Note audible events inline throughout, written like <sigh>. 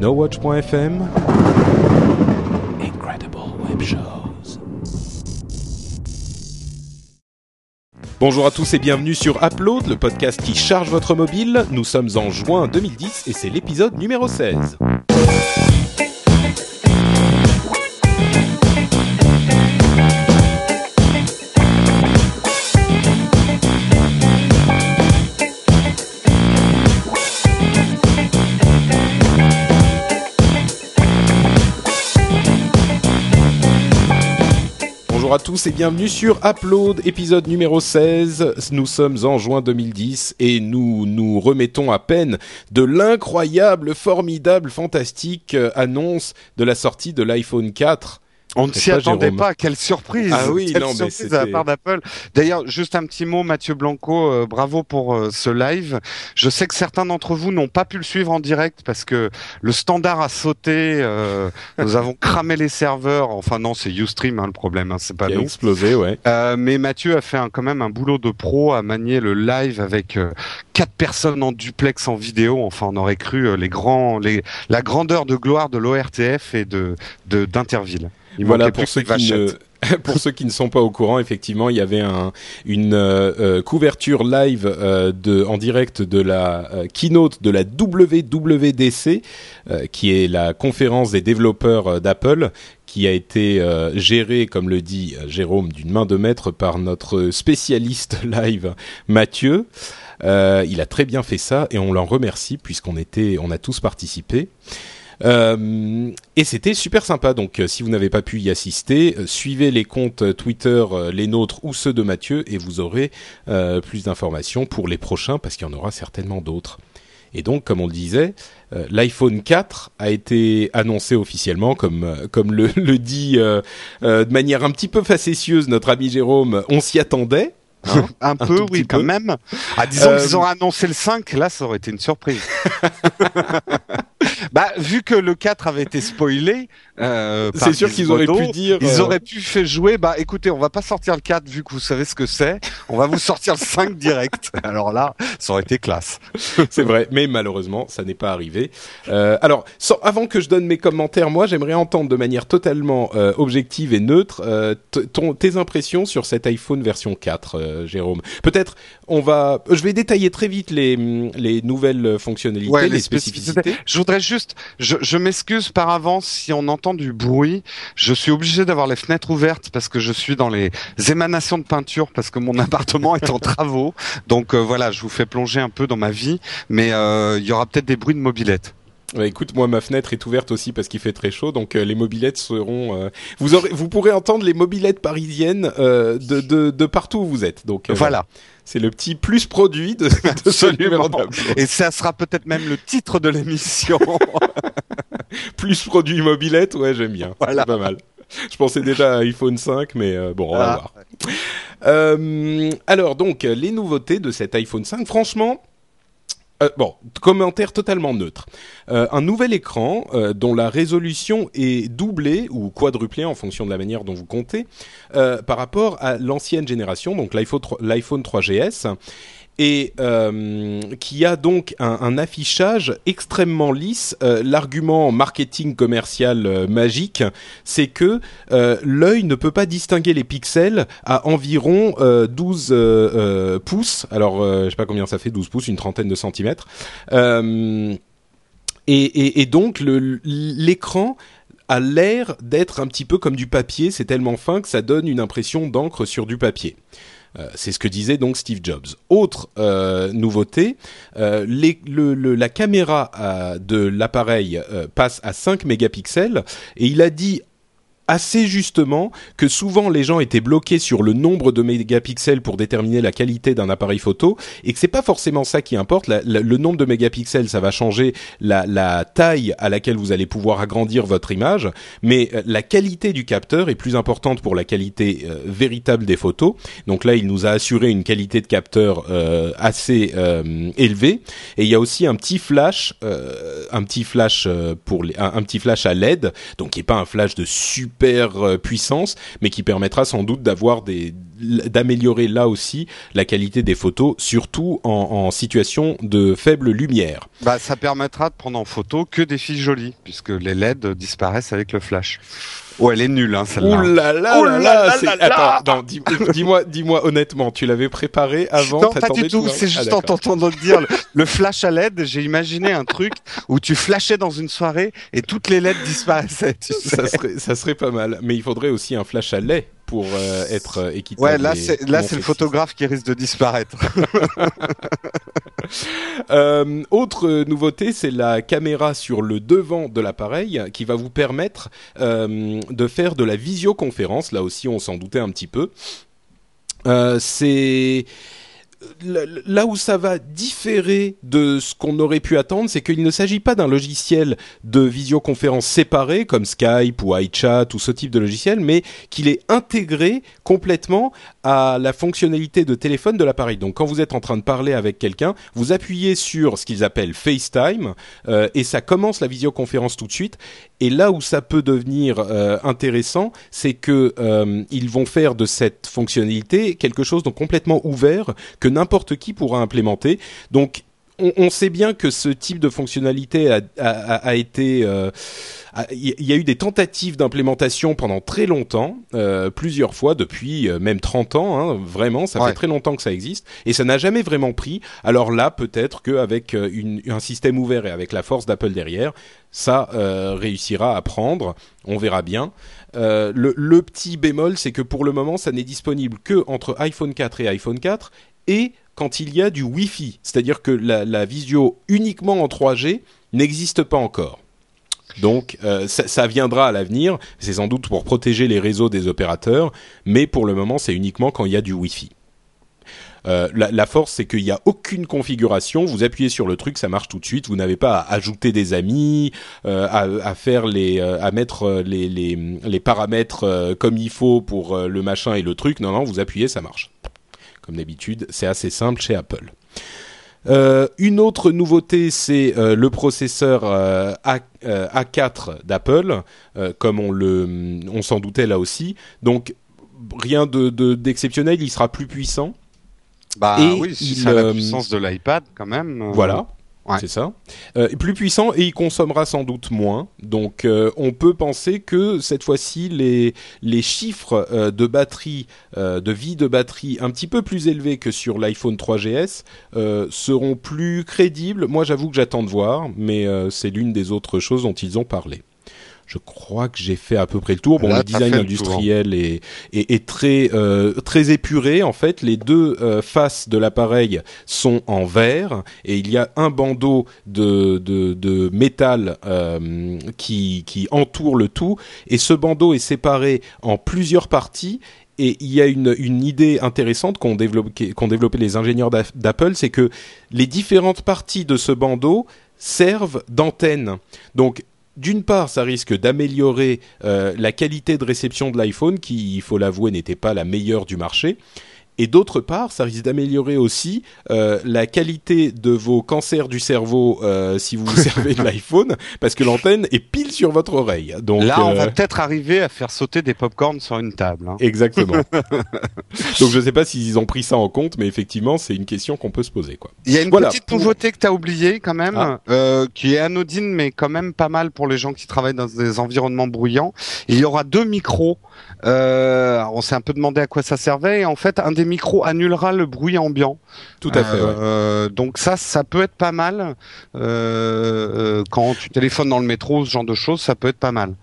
NoWatch.fm Incredible Web Shows. Bonjour à tous et bienvenue sur Upload, le podcast qui charge votre mobile. Nous sommes en juin 2010 et c'est l'épisode numéro 16. Tous et bienvenue sur Upload, épisode numéro 16. Nous sommes en juin 2010 et nous nous remettons à peine de l'incroyable, formidable, fantastique euh, annonce de la sortie de l'iPhone 4. On ne s'y attendait Jérôme. pas. Quelle surprise Ah oui, Quelle non, mais surprise de la part d'Apple. D'ailleurs, juste un petit mot, Mathieu Blanco, euh, bravo pour euh, ce live. Je sais que certains d'entre vous n'ont pas pu le suivre en direct parce que le standard a sauté. euh, nous avons cramé les serveurs. Enfin non, c'est UStream hein, le problème, hein, c'est pas a nous. explosé, ouais. Euh, mais Mathieu a fait un, quand même un boulot de pro à manier le live avec euh, quatre personnes en duplex en vidéo. Enfin, on aurait cru euh, les grands, les, la grandeur de gloire de l'ORTF et de de- d'Interville. Il voilà pour ceux qui ne vachettes. <laughs> pour ceux qui ne sont pas au courant, effectivement, il y avait un, une euh, euh, couverture live euh, de, en direct de la euh, keynote de la WWDC, euh, qui est la conférence des développeurs d'Apple, qui a été euh, gérée, comme le dit Jérôme, d'une main de maître par notre spécialiste <laughs> live Mathieu. Euh, il a très bien fait ça et on l'en remercie puisqu'on était, on a tous participé. Euh, et c'était super sympa. Donc, euh, si vous n'avez pas pu y assister, euh, suivez les comptes Twitter, les nôtres ou ceux de Mathieu, et vous aurez plus d'informations pour les prochains, parce qu'il y en aura certainement d'autres. Et donc, comme on le disait, euh, l'iPhone 4 a été annoncé officiellement, comme euh, comme le, le dit euh, de manière un petit peu facétieuse notre ami Jérôme. On s'y attendait. hein. un peu, oui, quand peu. même. Ah, disons qu'ils ont annoncé le 5, là, ça aurait été une surprise. <laughs> bah, vu que le 4 avait été spoilé, euh, C'est sûr qu'ils auraient pu dire. Ils euh, auraient pu faire jouer, bah écoutez, on va pas sortir le 4 vu que vous savez ce que c'est, on va vous sortir le 5 direct. <laughs> Alors là, ça aurait été classe. <laughs> C'est vrai, mais malheureusement, ça n'est pas arrivé. Euh, alors, sans- avant que je donne mes commentaires, moi, j'aimerais entendre de manière totalement euh, objective et neutre euh, ton, tes impressions sur cet iPhone version 4, euh, Jérôme. Peut-être, on va, je vais détailler très vite les, les nouvelles fonctionnalités, les, spécificités. Je voudrais juste, je, je m'excuse par avance si on entend du bruit. Je suis obligé d'avoir les fenêtres ouvertes parce que je suis dans les émanations de peinture parce que mon <laughs> appartement est en travaux. Donc euh, voilà, je vous fais plonger un peu dans ma vie, mais euh, il y aura peut-être des bruits de mobilette. Ouais, écoute, moi, ma fenêtre est ouverte aussi parce qu'il fait très chaud, donc euh, les mobilettes seront. euh, vous aurez, vous pourrez entendre les mobilettes parisiennes euh, de, de, de partout où vous êtes. Donc Voilà. C'est le petit plus produit de, de <laughs> ce numéro. Et ça sera peut-être même le titre de l'émission. <laughs> plus produit mobilette, ouais, j'aime bien. Voilà. C'est pas mal. Je pensais déjà à iPhone 5, mais euh, bon, on va Ah. voir. Euh, alors, donc, les nouveautés de cet iPhone 5, franchement. Euh, bon, commentaire totalement neutre. Euh, un nouvel écran euh, dont la résolution est doublée ou quadruplée en fonction de la manière dont vous comptez euh, par rapport à l'ancienne génération, donc l'iPhone 3 l'iPhone 3GS et euh, qui a donc un, affichage extrêmement lisse. Euh, L'argument marketing commercial euh, magique, c'est que l'œil ne peut pas distinguer les pixels à environ euh, 12 euh, euh, pouces. Alors, je sais pas combien ça fait, 12 pouces, une trentaine de centimètres. Et, donc, l'écran a l'air d'être un petit peu comme du papier. C'est tellement fin que ça donne une impression d'encre sur du papier. Euh, c'est ce que disait donc Steve Jobs. Autre euh, nouveauté, euh, la caméra de l'appareil passe à 5 mégapixels et il a dit assez justement que souvent les gens étaient bloqués sur le nombre de mégapixels pour déterminer la qualité d'un appareil photo et que c'est pas forcément ça qui importe. Le nombre de mégapixels, ça va changer la, taille à laquelle vous allez pouvoir agrandir votre image, mais euh, la qualité du capteur est plus importante pour la qualité euh, véritable des photos. Donc là, il nous a assuré une qualité de capteur euh, assez euh, élevée et il y a aussi un petit flash, euh, un petit flash pour les, un, un petit flash à LED, donc qui est pas un flash de super euh, puissance, mais qui permettra sans doute d'avoir des d'améliorer là aussi la qualité des photos, surtout en, en, situation de faible lumière. Bah, ça permettra de prendre en photo que des filles jolies, puisque les LED disparaissent avec le flash. Oh, elle est nulle, hein, celle-là. Ouh là là, là, là, Attends, dis-moi, dis-moi honnêtement, tu l'avais préparé avant Non, pas du tout. C'est juste en t'entendant dire le, flash à LED, j'ai imaginé un truc où tu flashais dans une soirée et toutes les LED disparaissaient. Ça serait, ça serait pas mal. Mais il faudrait aussi un flash à lait pour euh, être euh, équitable. Ouais, là c'est là c'est le photographe qui risque de disparaître. <laughs> euh, autre nouveauté, c'est la caméra sur le devant de l'appareil qui va vous permettre euh, de faire de la visioconférence. Là aussi, on s'en doutait un petit peu. C'est là où ça va différer de ce qu'on aurait pu attendre, c'est qu'il ne s'agit pas d'un logiciel de visioconférence séparé comme Skype ou iChat ou ce type de logiciel, mais qu'il est intégré complètement à la fonctionnalité de téléphone de l'appareil. Donc quand vous êtes en train de parler avec quelqu'un, vous appuyez sur ce qu'ils appellent FaceTime euh, et ça commence la visioconférence tout de suite. Et là où ça peut devenir euh, intéressant, c'est que euh, ils vont faire de cette fonctionnalité quelque chose de complètement ouvert que n'importe qui pourra implémenter. Donc on, sait bien que ce type de fonctionnalité a, a, été, euh, il y a eu des tentatives d'implémentation pendant très longtemps, euh, plusieurs fois depuis euh, même 30 ans, hein, vraiment, ça fait très longtemps que ça existe, et ça n'a jamais vraiment pris. Alors là, peut-être qu'avec un système ouvert et avec la force d'Apple derrière, ça réussira à prendre. On verra bien. le, le, petit bémol, c'est que pour le moment, ça n'est disponible que entre iPhone 4 et iPhone 4 et quand il y a du Wi-Fi. C'est-à-dire que la, visio uniquement en 3G n'existe pas encore. Donc euh, ça, viendra à l'avenir, c'est sans doute pour protéger les réseaux des opérateurs, mais pour le moment c'est uniquement quand il y a du Wi-Fi. Euh, la, force, c'est qu'il n'y a aucune configuration. Vous appuyez sur le truc, ça marche tout de suite. Vous n'avez pas à ajouter des amis, euh, à, faire les, à mettre les, les paramètres comme il faut pour le machin et le truc. Non, non, vous appuyez, ça marche comme d'habitude. C'est assez simple chez Apple. Euh, une autre nouveauté, c'est euh, le processeur euh, A, 4 d'Apple, comme on le, on s'en doutait là aussi. Donc rien de d'exceptionnel, il sera plus puissant. Bah oui, c'est la puissance de l'iPad quand même. Voilà. C'est ça. Euh, plus puissant et il consommera sans doute moins. Donc euh, on peut penser que cette fois-ci les les chiffres euh, de batterie, euh, de vie de batterie un petit peu plus élevés que sur l'iPhone 3GS seront plus crédibles. Moi j'avoue que j'attends de voir, mais c'est l'une des autres choses dont ils ont parlé je crois que j'ai fait à peu près le tour. Bon, le design industriel est, est, est, très euh, très épuré. En fait, les deux euh, faces de l'appareil sont en verre et il y a un bandeau de de, de métal euh, qui qui entoure le tout. Et ce bandeau est séparé en plusieurs parties et il y a une, une idée intéressante qu'ont développé, développé les ingénieurs d'Apple, c'est que les différentes parties de ce bandeau servent d'antenne. Donc d'une part, ça risque d'améliorer euh, la qualité de réception de l'iPhone, qui, il faut l'avouer, n'était pas la meilleure du marché. Et d'autre part, ça risque d'améliorer aussi euh, la qualité de vos cancers du cerveau euh, si vous vous <laughs> servez de l'iPhone, parce que l'antenne est pile sur votre oreille. Donc là, on va euh, peut-être arriver à faire sauter des popcorns sur une table. Hein. Exactement. <laughs> Donc je ne sais pas s'ils ont pris ça en compte, mais effectivement, c'est une question qu'on peut se poser. Quoi. Il y a une petite nouveauté que tu as oubliée quand même, ah. qui est anodine, mais quand même pas mal pour les gens qui travaillent dans des environnements bruyants. Il y aura deux micros. On s'est un peu demandé à quoi ça servait, et en fait, un des micro annulera le bruit ambiant. Tout à fait. Euh, donc ça, ça peut être pas mal euh, euh, quand tu téléphones dans le métro, ce genre de choses, ça peut être pas mal.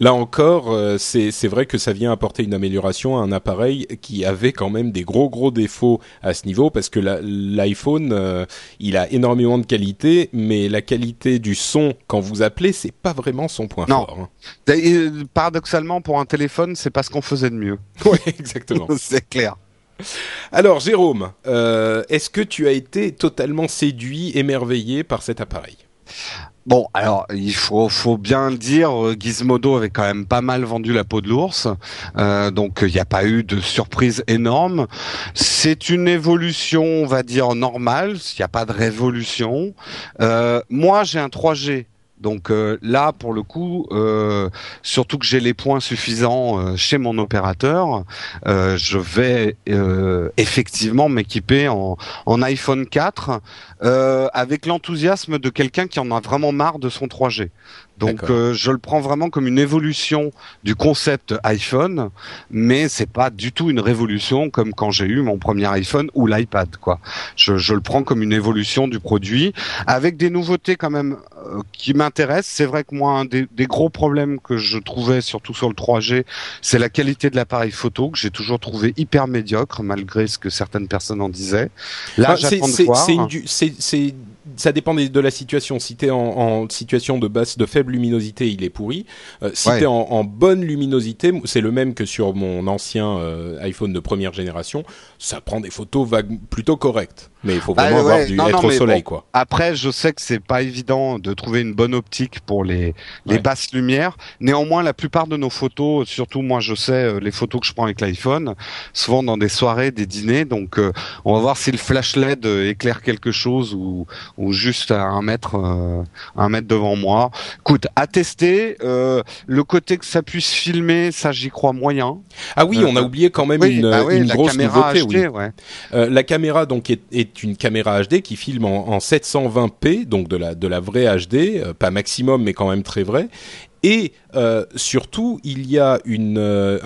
Là encore, c'est vrai que ça vient apporter une amélioration à un appareil qui avait quand même des gros gros défauts à ce niveau parce que l'iPhone, il a énormément de qualité, mais la qualité du son quand vous appelez, c'est pas vraiment son point fort. Hein. Paradoxalement, pour un téléphone, c'est pas ce qu'on faisait de mieux. Oui, <laughs> exactement. <laughs> c'est clair. <laughs> Alors Jérôme, euh, est-ce que tu as été totalement séduit, émerveillé par cet appareil? Bon, alors il faut, bien dire, Gizmodo avait quand même pas mal vendu la peau de l'ours, euh, donc il n'y a pas eu de surprise énorme. C'est une évolution, on va dire normale, il n'y a pas de révolution. Euh, moi, j'ai un 3G Donc euh, là, pour le coup, euh, surtout que j'ai les points suffisants euh, chez mon opérateur, je vais effectivement m'équiper en, en, iPhone 4 avec l'enthousiasme de quelqu'un qui en a vraiment marre de son 3G. Donc euh, je le prends vraiment comme une évolution du concept iPhone, mais c'est pas du tout une révolution comme quand j'ai eu mon premier iPhone ou l'iPad quoi. Je, je, le prends comme une évolution du produit avec des nouveautés quand même euh, qui m'intéressent. C'est vrai que moi un des, des, gros problèmes que je trouvais surtout sur le 3G, c'est la qualité de l'appareil photo que j'ai toujours trouvé hyper médiocre malgré ce que certaines personnes en disaient. Là, ah, j'attends de voir. C'est ça dépend de la situation. Si t'es en, en situation de basse, de faible luminosité, il est pourri. Euh, si t'es en, en, bonne luminosité, c'est le même que sur mon ancien euh, iPhone de première génération. Ça prend des photos vagues plutôt correctes. Mais il faut vraiment bah, avoir du, être au soleil, quoi. Après, je sais que c'est pas évident de trouver une bonne optique pour les, les basses lumières. Néanmoins, la plupart de nos photos, surtout moi, je sais euh, les photos que je prends avec l'iPhone, souvent dans des soirées, des dîners. Donc, euh, on va voir si le flash LED éclaire quelque chose ou, ou juste à un mètre, euh, un mètre devant moi. Écoute, à tester. le côté que ça puisse filmer, ça, j'y crois moyen. Ah oui, on a oublié quand même une, bah une grosse nouveauté. Oui. la caméra donc est, une caméra HD qui filme en, 720p, donc de la de la vraie HD, euh, pas maximum mais quand même très vrai. Et euh, surtout, il y a une, euh,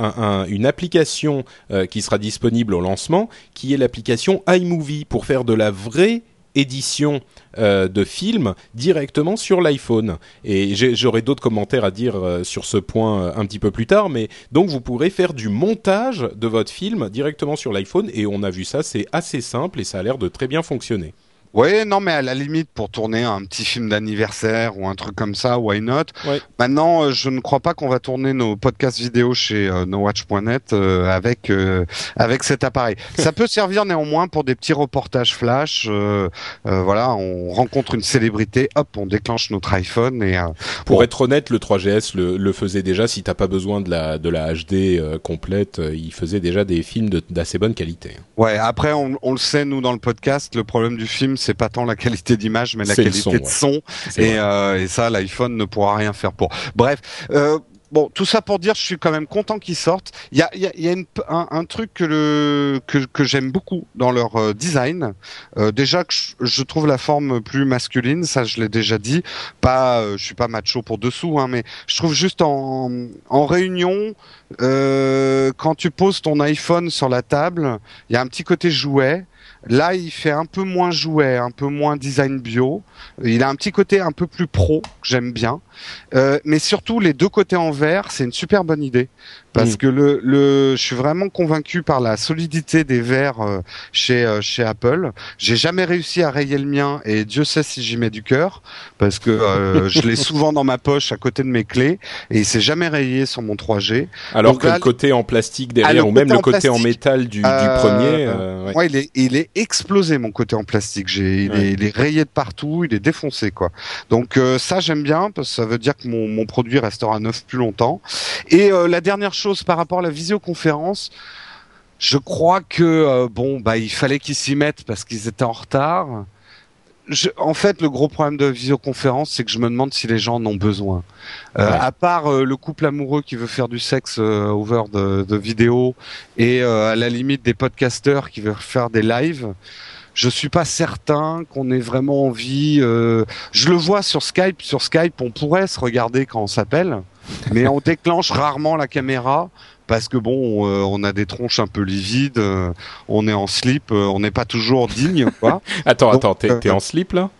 une application qui sera disponible au lancement, qui est l'application iMovie pour faire de la vraie édition euh, de film directement sur l'iPhone. Et j'aurai d'autres commentaires à dire euh, sur ce point euh, un petit peu plus tard, mais donc vous pourrez faire du montage de votre film directement sur l'iPhone et on a vu ça, c'est assez simple et ça a l'air de très bien fonctionner. Oui, non, mais à la limite, pour tourner un petit film d'anniversaire ou un truc comme ça, why not? Maintenant, euh, je ne crois pas qu'on va tourner nos podcasts vidéo chez euh, nowatch.net euh, avec euh, avec cet appareil. <laughs> ça peut servir néanmoins pour des petits reportages flash. voilà, on rencontre une célébrité, hop, on déclenche notre iPhone et. pour être honnête, le 3GS le, le faisait déjà. Si t'as pas besoin de la de la HD complète, il faisait déjà des films d'assez bonne qualité. Ouais. Après, on, on le sait, nous dans le podcast, le problème du film c'est pas tant la qualité d'image, mais la qualité de son. Euh, et, ça, l'iPhone ne pourra rien faire pour. Bref. Euh, bon, tout ça pour dire, je suis quand même content qu'ils sortent. Il y a, y y a un, truc que, le, que, que j'aime beaucoup dans leur euh, design. déjà que je, trouve la forme plus masculine, ça je l'ai déjà dit. Pas, je suis pas macho pour dessous, hein, mais je trouve juste en, en réunion, quand tu poses ton iPhone sur la table, il y a un petit côté jouet. Là, il fait un peu moins jouet, un peu moins design bio. Il a un petit côté un peu plus pro que j'aime bien. Euh, mais surtout, les deux côtés en vert, c'est une super bonne idée parce mm. que le, le, je suis vraiment convaincu par la solidité des verres euh, chez euh, chez Apple. J'ai jamais réussi à rayer le mien et Dieu sait si j'y mets du cœur parce que euh, <laughs> je l'ai souvent dans ma poche à côté de mes clés et il s'est jamais rayé sur mon 3G. Alors que le côté en plastique derrière ah, ou même le côté en métal du, du premier, ouais. ouais. il est il est explosé mon côté en plastique. J'ai il, est, il, est, rayé de partout, il est défoncé quoi. Donc ça j'aime bien parce que ça veut dire que mon mon produit restera neuf plus longtemps. Et la dernière chose par rapport à la visioconférence. Je crois que euh, bon, bah, il fallait qu'ils s'y mettent parce qu'ils étaient en retard. en fait, le gros problème de la visioconférence, c'est que je me demande si les gens en ont besoin. Euh, à part euh, le couple amoureux qui veut faire du sexe over de, de vidéo et à la limite des podcasteurs qui veulent faire des lives, je suis pas certain qu'on ait vraiment envie. je le vois sur Skype. Sur Skype, on pourrait se regarder quand on s'appelle mais on <laughs> déclenche rarement la caméra parce que bon, euh, on a des tronches un peu livides, euh, on est en slip, euh, on n'est pas toujours digne, quoi. <laughs> attends, attends, t'es en slip là?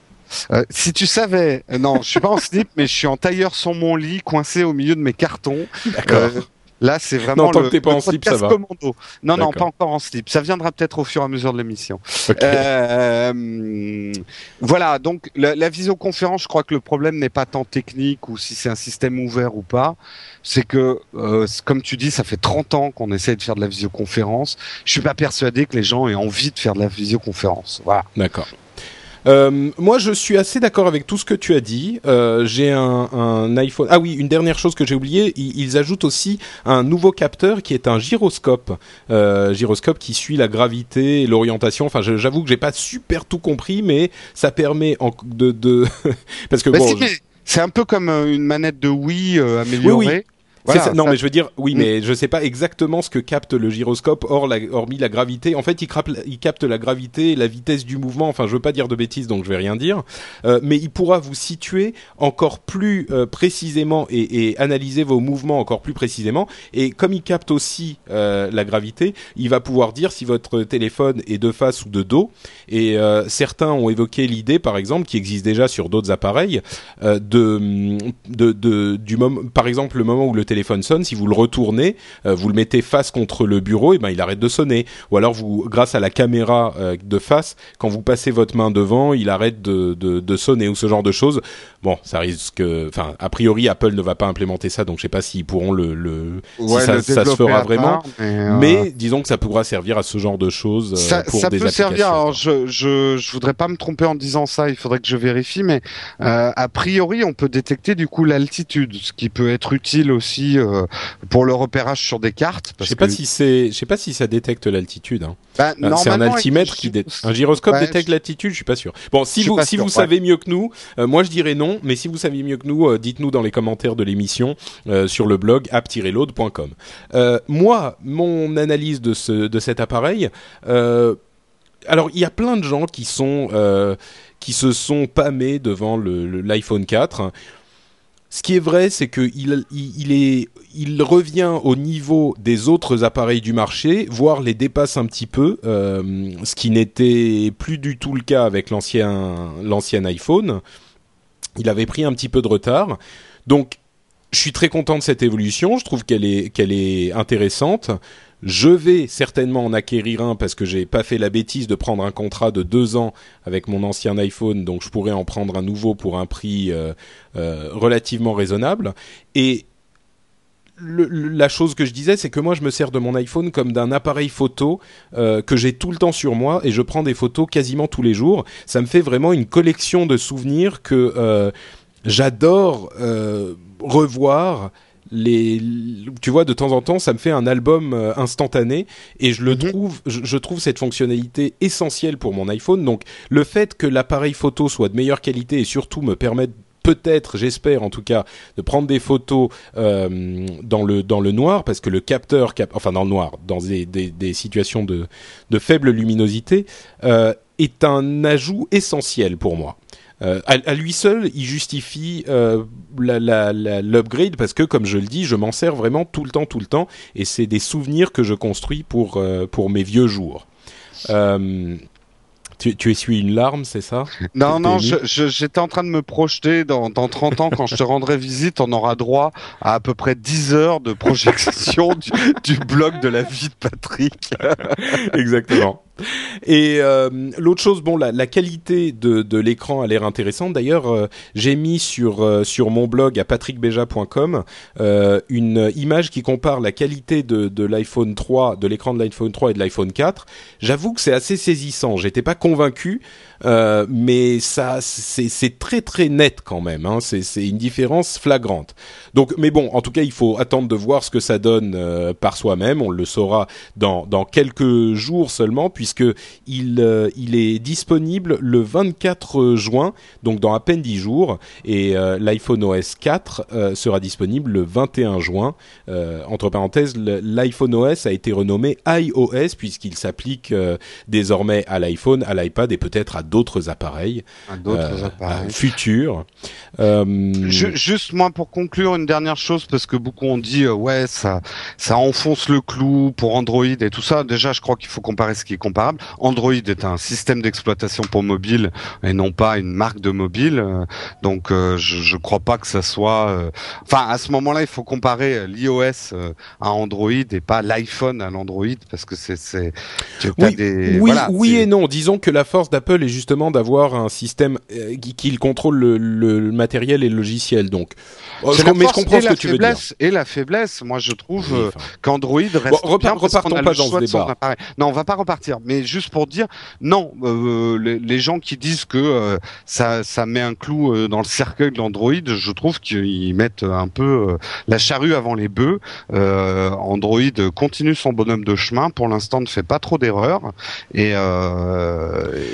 si tu savais, non, je suis pas en slip, mais je suis en tailleur sur mon lit, coincé au milieu de mes cartons. D'accord. Là, c'est vraiment non, tant le, que pas en slip, ça va. commando. Non, non, pas encore en slip. Ça viendra peut-être au fur et à mesure de l'émission. Euh, voilà, donc la, la, visioconférence, je crois que le problème n'est pas tant technique ou si c'est un système ouvert ou pas. C'est que, euh, comme tu dis, ça fait 30 ans qu'on essaie de faire de la visioconférence. Je suis pas persuadé que les gens aient envie de faire de la visioconférence. Voilà. D'accord. Euh, moi, je suis assez d'accord avec tout ce que tu as dit. Euh, j'ai un, un, iPhone. Ah oui, une dernière chose que j'ai oublié. Ils, ajoutent aussi un nouveau capteur qui est un gyroscope, euh, gyroscope qui suit la gravité et l'orientation. Enfin, j'avoue que j'ai pas super tout compris, mais ça permet en, de, de... <laughs> parce que bah, bon. C'est un peu comme une manette de Wii améliorée. Ça. Non, mais je veux dire, oui, mm. mais je sais pas exactement ce que capte le gyroscope, hors la, hormis la gravité. En fait, il, il capte la gravité, la vitesse du mouvement. Enfin, je veux pas dire de bêtises, donc je vais rien dire. Euh, mais il pourra vous situer encore plus euh, précisément et, et, analyser vos mouvements encore plus précisément. Et comme il capte aussi euh, la gravité, il va pouvoir dire si votre téléphone est de face ou de dos. Et certains ont évoqué l'idée, par exemple, qui existe déjà sur d'autres appareils, de, de, de, du moment, par exemple, le moment où le téléphone téléphone sonne, si vous le retournez, euh, vous le mettez face contre le bureau, et ben il arrête de sonner. Ou alors vous, grâce à la caméra euh, de face, quand vous passez votre main devant, il arrête de, de, de sonner ou ce genre de choses. Bon, ça risque, enfin a priori Apple ne va pas implémenter ça, donc je sais pas s'ils pourront le, le si ça, ça, se fera vraiment. Euh, mais, disons que ça pourra servir à ce genre de choses ça, pour ça des peut servir. Alors je, je je voudrais pas me tromper en disant ça, il faudrait que je vérifie, mais a priori on peut détecter du coup l'altitude, ce qui peut être utile aussi euh, pour le repérage sur des cartes. Je sais pas si c'est, je sais pas si ça détecte l'altitude. Hein. Bah, c'est un altimètre qui un gyroscope détecte l'altitude, je suis pas sûr. Bon, si vous si vous savez mieux que nous, euh, moi je dirais non, mais si vous savez mieux que nous, euh, dites-nous dans les commentaires de l'émission sur le blog app-load.com. moi, mon analyse de ce de cet appareil. alors, il y a plein de gens qui sont qui se sont pâmés devant l'iPhone 4. Ce qui est vrai, c'est qu'il il, revient au niveau des autres appareils du marché, voire les dépasse un petit peu, euh, ce qui n'était plus du tout le cas avec l'ancien iPhone. Il avait pris un petit peu de retard, donc je suis très content de cette évolution. Je trouve qu'elle est intéressante. Je vais certainement en acquérir un parce que j'ai pas fait la bêtise de prendre un contrat de deux ans avec mon ancien iPhone, donc je pourrais en prendre un nouveau pour un prix euh, euh, relativement raisonnable. Et la chose que je disais, c'est que moi, je me sers de mon iPhone comme d'un appareil photo euh, que j'ai tout le temps sur moi et je prends des photos quasiment tous les jours. Ça me fait vraiment une collection de souvenirs que j'adore revoir les, tu vois, de temps en temps, ça me fait un album euh, instantané et je le mhm. trouve, je, trouve cette fonctionnalité essentielle pour mon iPhone. Donc, le fait que l'appareil photo soit de meilleure qualité et surtout me permette peut-être, j'espère en tout cas, de prendre des photos euh, dans le dans le noir parce que le capteur, cap enfin dans le noir, dans des, des, des situations de, de faible luminosité, euh, est un ajout essentiel pour moi. Euh, à, lui seul, il justifie euh, l'upgrade parce que, comme je le dis, je m'en sers vraiment tout le temps, tout le temps, et c'est des souvenirs que je construis pour euh, pour mes vieux jours. Tu, tu essuies une larme, c'est ça? Non, non, j'étais en train de me projeter dans, dans 30 ans, quand je te rendrai visite, on aura droit à à peu près 10 heures de projection <laughs> du, du blog de la vie de Patrick. Exactement. Et euh, l'autre chose, bon, la, la qualité de, de l'écran a l'air intéressante. D'ailleurs, euh, j'ai mis sur euh, sur mon blog à patrickbeja.com une image qui compare la qualité de, de l'iPhone 3, de l'écran de l'iPhone 3 et de l'iPhone 4. J'avoue que c'est assez saisissant. J'étais pas convaincu, mais ça, c'est très très net quand même. Hein. C'est une différence flagrante. Donc, mais bon, en tout cas, il faut attendre de voir ce que ça donne par soi-même. On le saura dans quelques jours seulement, puis puisque il, euh, est disponible le 24 juin, donc dans à peine 10 jours, et euh, l'iPhone OS 4 euh, sera disponible le 21 juin. entre parenthèses, l'iPhone OS a été renommé iOS puisqu'il s'applique désormais à l'iPhone, à l'iPad et peut-être à d'autres appareils, appareils futurs. juste moi pour conclure une dernière chose parce que beaucoup ont dit ouais ça ça enfonce le clou pour Android et tout ça. Déjà je crois qu'il faut comparer ce qui est comparable Android est un système d'exploitation pour mobile et non pas une marque de mobile. Donc euh, je ne crois pas que ça soit. Euh, enfin, à ce moment-là, il faut comparer l'iOS euh, à Android et pas l'iPhone à l'Android parce que c'est c'est. Oui, des... oui, oui et non. Disons que la force d'Apple est justement d'avoir un système qui, qui contrôle le, le, matériel et le logiciel. Donc, je, mais je comprends ce que tu veux dire. Et la faiblesse, moi je trouve qu'Android reste bon, bien pas dans ce débat. Non, on va pas repartir mais juste pour dire non, euh, les, gens qui disent que euh, ça, ça met un clou euh, dans le cercueil de l'Android, je trouve qu'ils mettent un peu la charrue avant les bœufs. Android continue son bonhomme de chemin, pour l'instant ne fait pas trop d'erreurs et,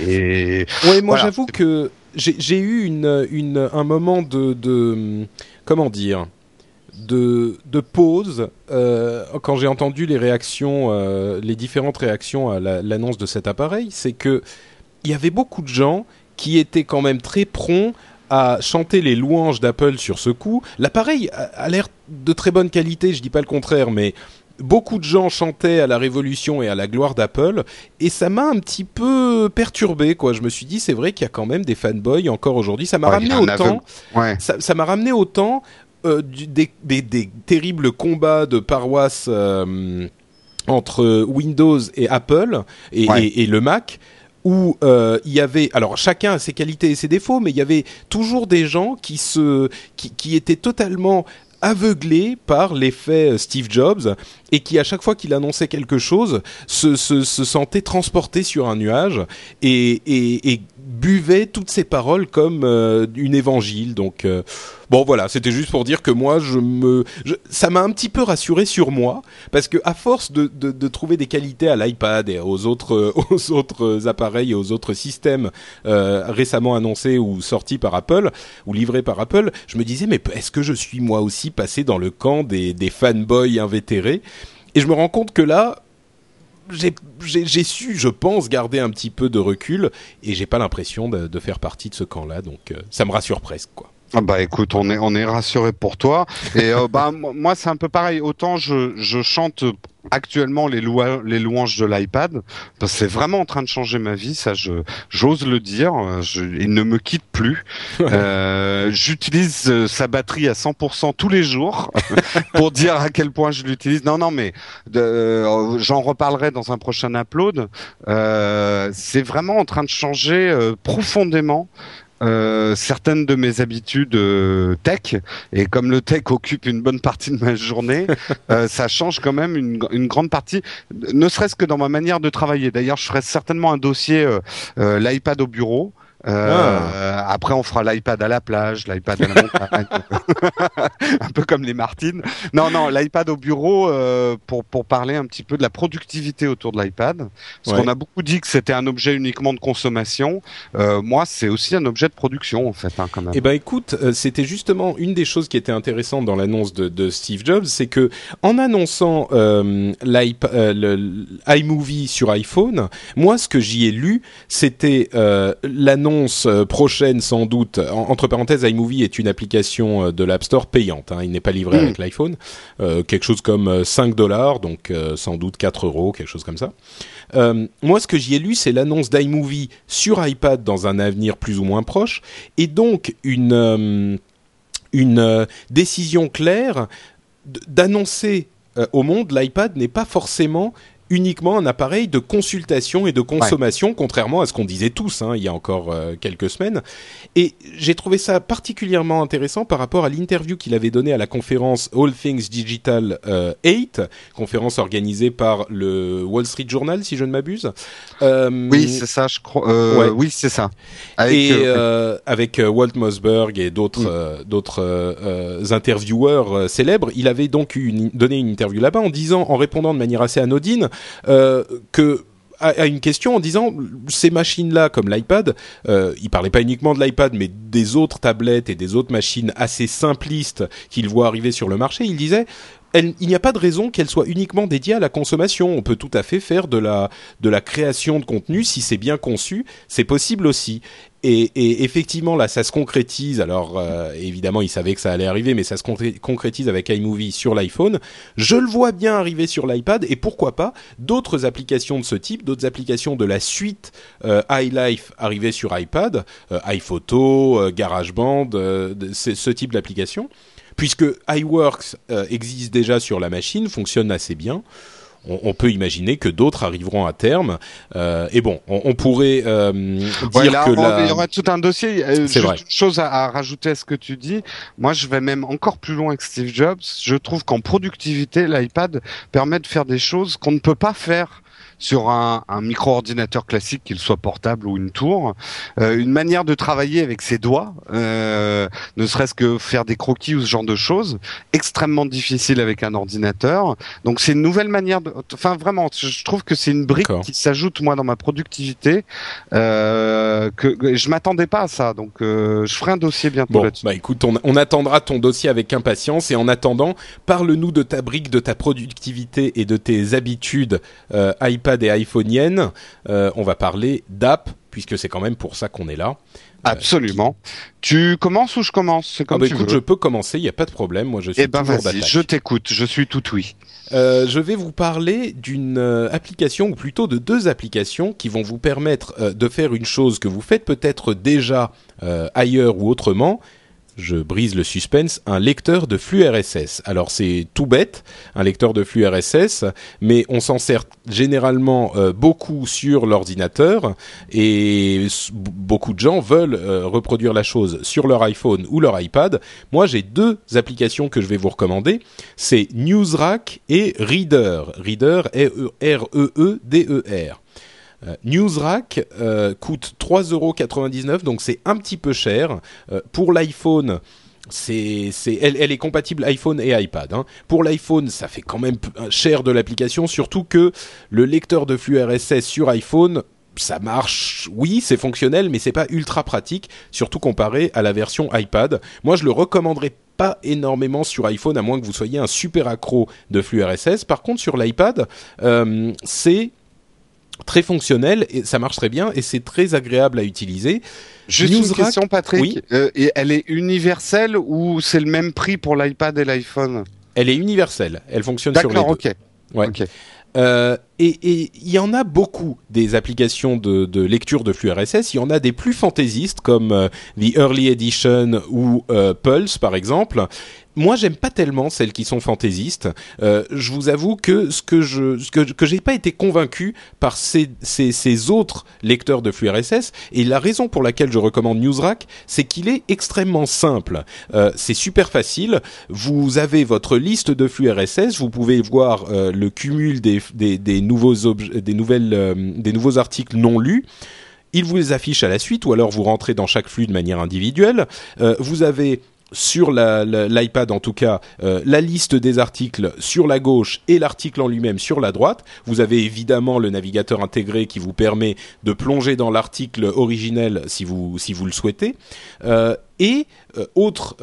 et ouais, moi j'avoue que j'ai eu une, une, un moment de, de comment dire de, de pause euh, quand j'ai entendu les réactions, euh, les différentes réactions à l'annonce de cet appareil, c'est que il y avait beaucoup de gens qui étaient quand même très prompts à chanter les louanges d'Apple sur ce coup. L'appareil a, l'air de très bonne qualité, je dis pas le contraire, mais beaucoup de gens chantaient à la révolution et à la gloire d'Apple et ça m'a un petit peu perturbé quoi. Je me suis dit c'est vrai qu'il y a quand même des fanboys encore aujourd'hui. Ça m'a ramené autant ça m'a ramené autant euh, des, des, terribles combats de paroisse euh, entre Windows et Apple et, et, le Mac où euh, il y avait alors chacun a ses qualités et ses défauts mais il y avait toujours des gens qui se qui, qui étaient totalement aveuglés par l'effet Steve Jobs et qui à chaque fois qu'il annonçait quelque chose se, se, se sentait transporté sur un nuage et buvait toutes ces paroles comme euh, une évangile. Donc euh, bon voilà, c'était juste pour dire que moi je me ça m'a un petit peu rassuré sur moi parce que à force de, de, trouver des qualités à l'iPad et aux autres <laughs> aux autres appareils et aux autres systèmes euh, récemment annoncés ou sortis par Apple ou livrés par Apple, je me disais mais est-ce que je suis moi aussi passé dans le camp des, des fanboys invétérés? Et je me rends compte que là, j'ai su, je pense, garder un petit peu de recul et j'ai pas l'impression de, de, faire partie de ce camp-là, donc euh, ça me rassure presque, quoi. Ah bah écoute, on est on est rassuré pour toi. Et euh, bah <laughs> moi c'est un peu pareil. Autant je, je chante actuellement les, les louanges de l'iPad, c'est vraiment en train de changer ma vie. Ça, je j'ose le dire. Je, il ne me quitte plus. Euh, J'utilise euh, sa batterie à 100% tous les jours <laughs> pour dire à quel point je l'utilise. Non non mais euh, j'en reparlerai dans un prochain upload. Euh, c'est vraiment en train de changer euh, profondément euh, certaines de mes habitudes euh, tech et comme le tech occupe une bonne partie de ma journée, <laughs> euh, ça change quand même une, une grande partie, ne serait-ce que dans ma manière de travailler. D'ailleurs, je ferai certainement un dossier l'iPad au bureau. Euh, ah. Après, on fera l'iPad à la plage, l'iPad à la montagne, <laughs> un peu comme les Martines. Non, non, l'iPad au bureau euh, pour pour parler un petit peu de la productivité autour de l'iPad. Parce qu'on a beaucoup dit que c'était un objet uniquement de consommation. Euh, moi, c'est aussi un objet de production en fait, hein, quand même. Eh ben, écoute, euh, c'était justement une des choses qui était intéressante dans l'annonce de, de Steve Jobs, c'est que en annonçant euh, l'iMovie sur iPhone, moi, ce que j'y ai lu, c'était l'annonce euh, prochaine sans doute. entre parenthèses, iMovie est une application euh, de l'App Store payante. Hein, il n'est pas livré mm. avec l'iPhone. Euh, quelque chose comme 5 dollars, donc sans doute 4 euros, quelque chose comme ça. moi, ce que j'y ai lu, c'est l'annonce d'iMovie sur iPad dans un avenir plus ou moins proche, et donc une une décision claire d'annoncer au monde l'iPad n'est pas forcément uniquement un appareil de consultation et de consommation, contrairement à ce qu'on disait tous hein, il y a encore euh, quelques semaines. Et j'ai trouvé ça particulièrement intéressant par rapport à l'interview qu'il avait donnée à la conférence All Things Digital 8, euh, conférence organisée par le Wall Street Journal, si je ne m'abuse. Euh, oui, c'est ça, je crois. Oui, c'est ça. Avec, et avec Walt Mossberg et d'autres mm. d'autres intervieweurs célèbres, il avait donc une, donné une interview là-bas en disant, en répondant de manière assez anodine, euh, que à, une question en disant ces machines-là, comme l'iPad, euh, il parlait pas uniquement de l'iPad, mais des autres tablettes et des autres machines assez simplistes qu'il voit arriver sur le marché. Il disait il n'y a pas de raison qu'elle soit uniquement dédiée à la consommation. On peut tout à fait faire de la, de la création de contenu si c'est bien conçu. C'est possible aussi. Et, effectivement, là, ça se concrétise. Alors, euh, évidemment, il savait que ça allait arriver, mais ça se concrétise avec iMovie sur l'iPhone. Je le vois bien arriver sur l'iPad, et pourquoi pas d'autres applications de ce type, d'autres applications de la suite euh, iLife arriver sur iPad, euh, iPhoto, GarageBand, ce type d'application puisque iWorks existe déjà sur la machine, fonctionne assez bien. On, peut imaginer que d'autres arriveront à terme. Euh, et bon, on, pourrait euh, dire que il y aura tout un dossier. C'est vrai. Chose à, rajouter à ce que tu dis. Moi, je vais même encore plus loin que Steve Jobs. Je trouve qu'en productivité, l'iPad permet de faire des choses qu'on ne peut pas faire sur un, un micro-ordinateur classique, qu'il soit portable ou une tour, euh, une manière de travailler avec ses doigts, euh, ne serait-ce que faire des croquis ou ce genre de choses, extrêmement difficile avec un ordinateur. Donc c'est une nouvelle manière de, enfin vraiment, je trouve que c'est une brique qui s'ajoute moi dans ma productivité, euh, que, je m'attendais pas à ça. Donc euh, je ferai un dossier bientôt bon, Bah écoute, on, on attendra ton dossier avec impatience et en attendant, parle-nous de ta brique, de ta productivité et de tes habitudes euh, iPad et iPhoneiennes. Euh, on va parler d'app puisque c'est quand même pour ça qu'on est là. Euh, Absolument. Tu commences ou je commence? Comme ah bah écoute, je peux commencer, il n'y a pas de problème. Moi, je suis eh ben vas-y, je t'écoute. Je suis tout oui. Euh, je vais vous parler d'une application, ou plutôt de deux applications, qui vont vous permettre euh, de faire une chose que vous faites peut-être déjà ailleurs ou autrement, je brise le suspense, un lecteur de flux RSS. Alors c'est tout bête, un lecteur de flux RSS, mais on s'en sert généralement euh, beaucoup sur l'ordinateur et beaucoup de gens veulent euh, reproduire la chose sur leur iPhone ou leur iPad. Moi j'ai deux applications que je vais vous recommander, c'est NewsRack et Reader. Reader, R-E-E-D-E-R. Euh, NewsRack euh, coûte 3,99€, donc c'est un petit peu cher. Euh, pour l'iPhone, elle, est compatible iPhone et iPad. Hein. Pour l'iPhone, ça fait quand même cher de l'application, surtout que le lecteur de flux RSS sur iPhone, ça marche, oui, c'est fonctionnel, mais c'est pas ultra pratique, surtout comparé à la version iPad. Moi, je le recommanderais pas énormément sur iPhone, à moins que vous soyez un super accro de flux RSS. Par contre, sur l'iPad, euh, c'est très fonctionnel et ça marche très bien et c'est très agréable à utiliser. Juste une question, Patrick. Oui. Euh, et elle est universelle ou c'est le même prix pour l'iPad et l'iPhone? Elle est universelle. Elle fonctionne sur les deux. D'accord, ok. Ouais. Euh, et il y en a beaucoup des applications de, de, lecture de flux RSS. Il y en a des plus fantaisistes comme euh, The Early Edition ou euh, Pulse par exemple moi, j'aime pas tellement celles qui sont fantaisistes. Euh, je vous avoue que ce que je, ce que, que j'ai pas été convaincu par ces, ces, ces, autres lecteurs de flux RSS. Et la raison pour laquelle je recommande NewsRack, c'est qu'il est extrêmement simple. Euh, c'est super facile. Vous avez votre liste de flux RSS. Vous pouvez voir euh, le cumul des, des, des nouveaux objets, des nouvelles, euh, des nouveaux articles non lus il vous les affiche à la suite ou alors vous rentrez dans chaque flux de manière individuelle. Euh, vous avez sur l'iPad en tout cas euh, la liste des articles sur la gauche et l'article en lui-même sur la droite. Vous avez évidemment le navigateur intégré qui vous permet de plonger dans l'article originel si vous si vous le souhaitez. Euh, et euh, autre